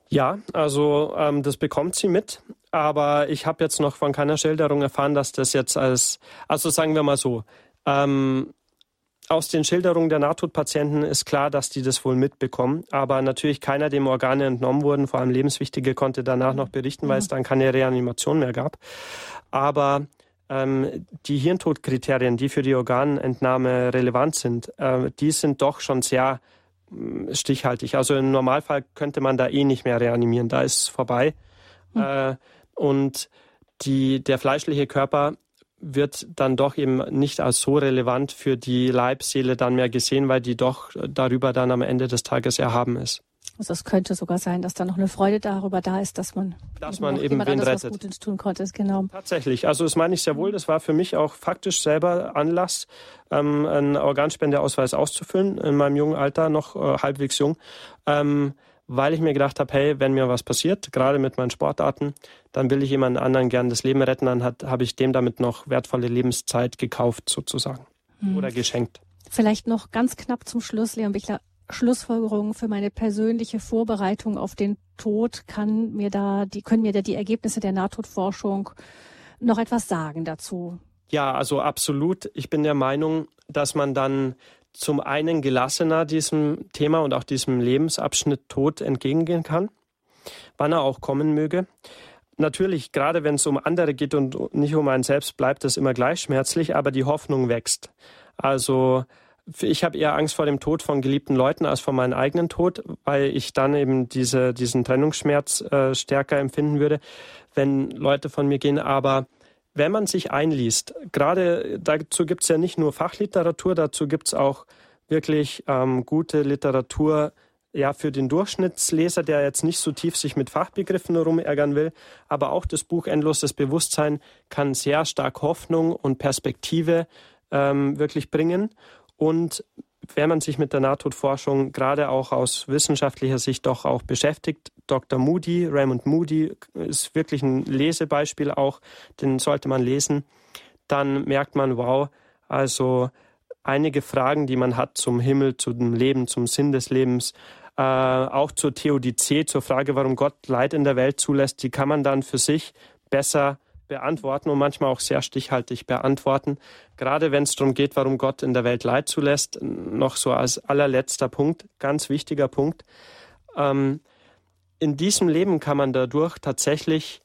Ja, also ähm, das bekommt sie mit, aber ich habe jetzt noch von keiner Schilderung erfahren, dass das jetzt als, also sagen wir mal so, ähm, aus den Schilderungen der Nahtodpatienten ist klar, dass die das wohl mitbekommen. Aber natürlich keiner, dem Organe entnommen wurden, vor allem lebenswichtige, konnte danach noch berichten, weil es dann keine Reanimation mehr gab. Aber ähm, die Hirntodkriterien, die für die Organentnahme relevant sind, äh, die sind doch schon sehr äh, stichhaltig. Also im Normalfall könnte man da eh nicht mehr reanimieren. Da ist es vorbei. Mhm. Äh, und die, der fleischliche Körper wird dann doch eben nicht als so relevant für die Leibseele dann mehr gesehen, weil die doch darüber dann am Ende des Tages erhaben ist. Also es könnte sogar sein, dass da noch eine Freude darüber da ist, dass man, dass man eben wen rettet. Was Gutes tun konnte. Genau. Tatsächlich. Also das meine ich sehr wohl. Das war für mich auch faktisch selber Anlass, ähm, einen Organspendeausweis auszufüllen. In meinem jungen Alter, noch äh, halbwegs jung. Ähm, weil ich mir gedacht habe, hey, wenn mir was passiert, gerade mit meinen Sportarten, dann will ich jemand anderen gern das Leben retten, dann habe ich dem damit noch wertvolle Lebenszeit gekauft sozusagen hm. oder geschenkt. Vielleicht noch ganz knapp zum Schluss, Leon Bichler. Schlussfolgerungen für meine persönliche Vorbereitung auf den Tod kann mir da die können mir da die Ergebnisse der Nahtodforschung noch etwas sagen dazu? Ja, also absolut. Ich bin der Meinung, dass man dann zum einen gelassener diesem Thema und auch diesem Lebensabschnitt Tod entgegengehen kann, wann er auch kommen möge. Natürlich, gerade wenn es um andere geht und nicht um einen selbst, bleibt es immer gleich schmerzlich, aber die Hoffnung wächst. Also ich habe eher Angst vor dem Tod von geliebten Leuten als vor meinem eigenen Tod, weil ich dann eben diese, diesen Trennungsschmerz äh, stärker empfinden würde, wenn Leute von mir gehen. Aber wenn man sich einliest, gerade dazu gibt es ja nicht nur Fachliteratur, dazu gibt es auch wirklich ähm, gute Literatur ja für den Durchschnittsleser, der jetzt nicht so tief sich mit Fachbegriffen rumärgern will, aber auch das Buch Endloses Bewusstsein kann sehr stark Hoffnung und Perspektive ähm, wirklich bringen. Und wenn man sich mit der Nahtodforschung gerade auch aus wissenschaftlicher Sicht doch auch beschäftigt, Dr. Moody, Raymond Moody ist wirklich ein Lesebeispiel auch, den sollte man lesen, dann merkt man, wow, also einige Fragen, die man hat zum Himmel, zum Leben, zum Sinn des Lebens, äh, auch zur Theodizee, zur Frage, warum Gott Leid in der Welt zulässt, die kann man dann für sich besser beantworten und manchmal auch sehr stichhaltig beantworten. Gerade wenn es darum geht, warum Gott in der Welt Leid zulässt, noch so als allerletzter Punkt, ganz wichtiger Punkt. Ähm, in diesem Leben kann man dadurch tatsächlich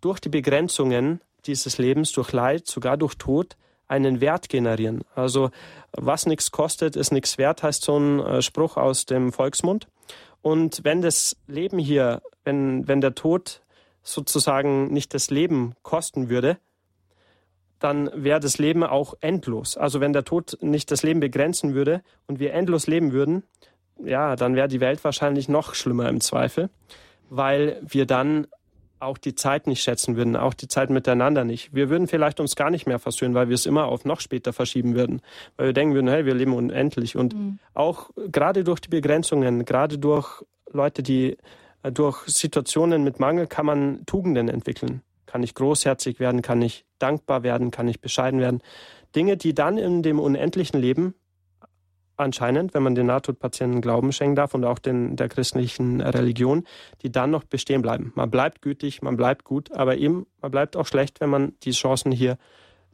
durch die Begrenzungen dieses Lebens, durch Leid, sogar durch Tod, einen Wert generieren. Also was nichts kostet, ist nichts wert, heißt so ein äh, Spruch aus dem Volksmund. Und wenn das Leben hier, wenn, wenn der Tod sozusagen nicht das Leben kosten würde, dann wäre das Leben auch endlos. Also wenn der Tod nicht das Leben begrenzen würde und wir endlos leben würden, ja, dann wäre die Welt wahrscheinlich noch schlimmer im Zweifel, weil wir dann auch die Zeit nicht schätzen würden, auch die Zeit miteinander nicht. Wir würden vielleicht uns gar nicht mehr versöhnen, weil wir es immer auf noch später verschieben würden, weil wir denken würden, hey, wir leben unendlich. Und mhm. auch gerade durch die Begrenzungen, gerade durch Leute, die äh, durch Situationen mit Mangel kann man Tugenden entwickeln. Kann ich großherzig werden, kann ich dankbar werden, kann ich bescheiden werden. Dinge, die dann in dem unendlichen Leben anscheinend, wenn man den Nahtodpatienten Glauben schenken darf und auch den, der christlichen Religion, die dann noch bestehen bleiben. Man bleibt gütig, man bleibt gut, aber eben, man bleibt auch schlecht, wenn man die Chancen hier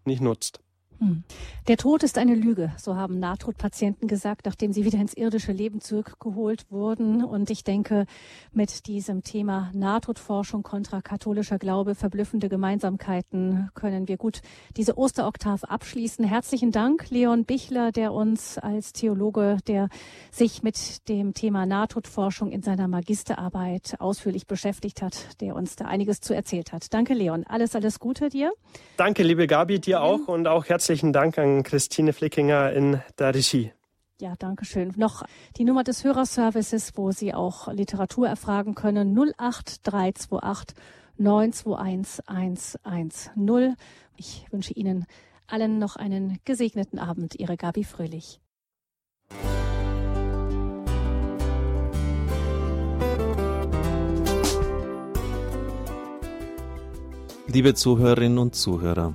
nicht nutzt. Hm. Der Tod ist eine Lüge, so haben Nahtodpatienten gesagt, nachdem sie wieder ins irdische Leben zurückgeholt wurden. Und ich denke, mit diesem Thema Nahtodforschung kontra katholischer Glaube, verblüffende Gemeinsamkeiten, können wir gut diese Osteroktav abschließen. Herzlichen Dank, Leon Bichler, der uns als Theologe, der sich mit dem Thema Nahtodforschung in seiner Magisterarbeit ausführlich beschäftigt hat, der uns da einiges zu erzählt hat. Danke, Leon. Alles, alles Gute dir. Danke, liebe Gabi, dir auch und auch herzlich herzlichen Dank an Christine Flickinger in der Regie. Ja, danke schön. Noch die Nummer des Hörerservices, wo Sie auch Literatur erfragen können, 08328 921 110. Ich wünsche Ihnen allen noch einen gesegneten Abend. Ihre Gabi Fröhlich. Liebe Zuhörerinnen und Zuhörer,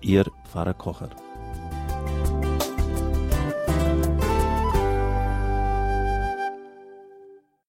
Ihr Pfarrer Kocher.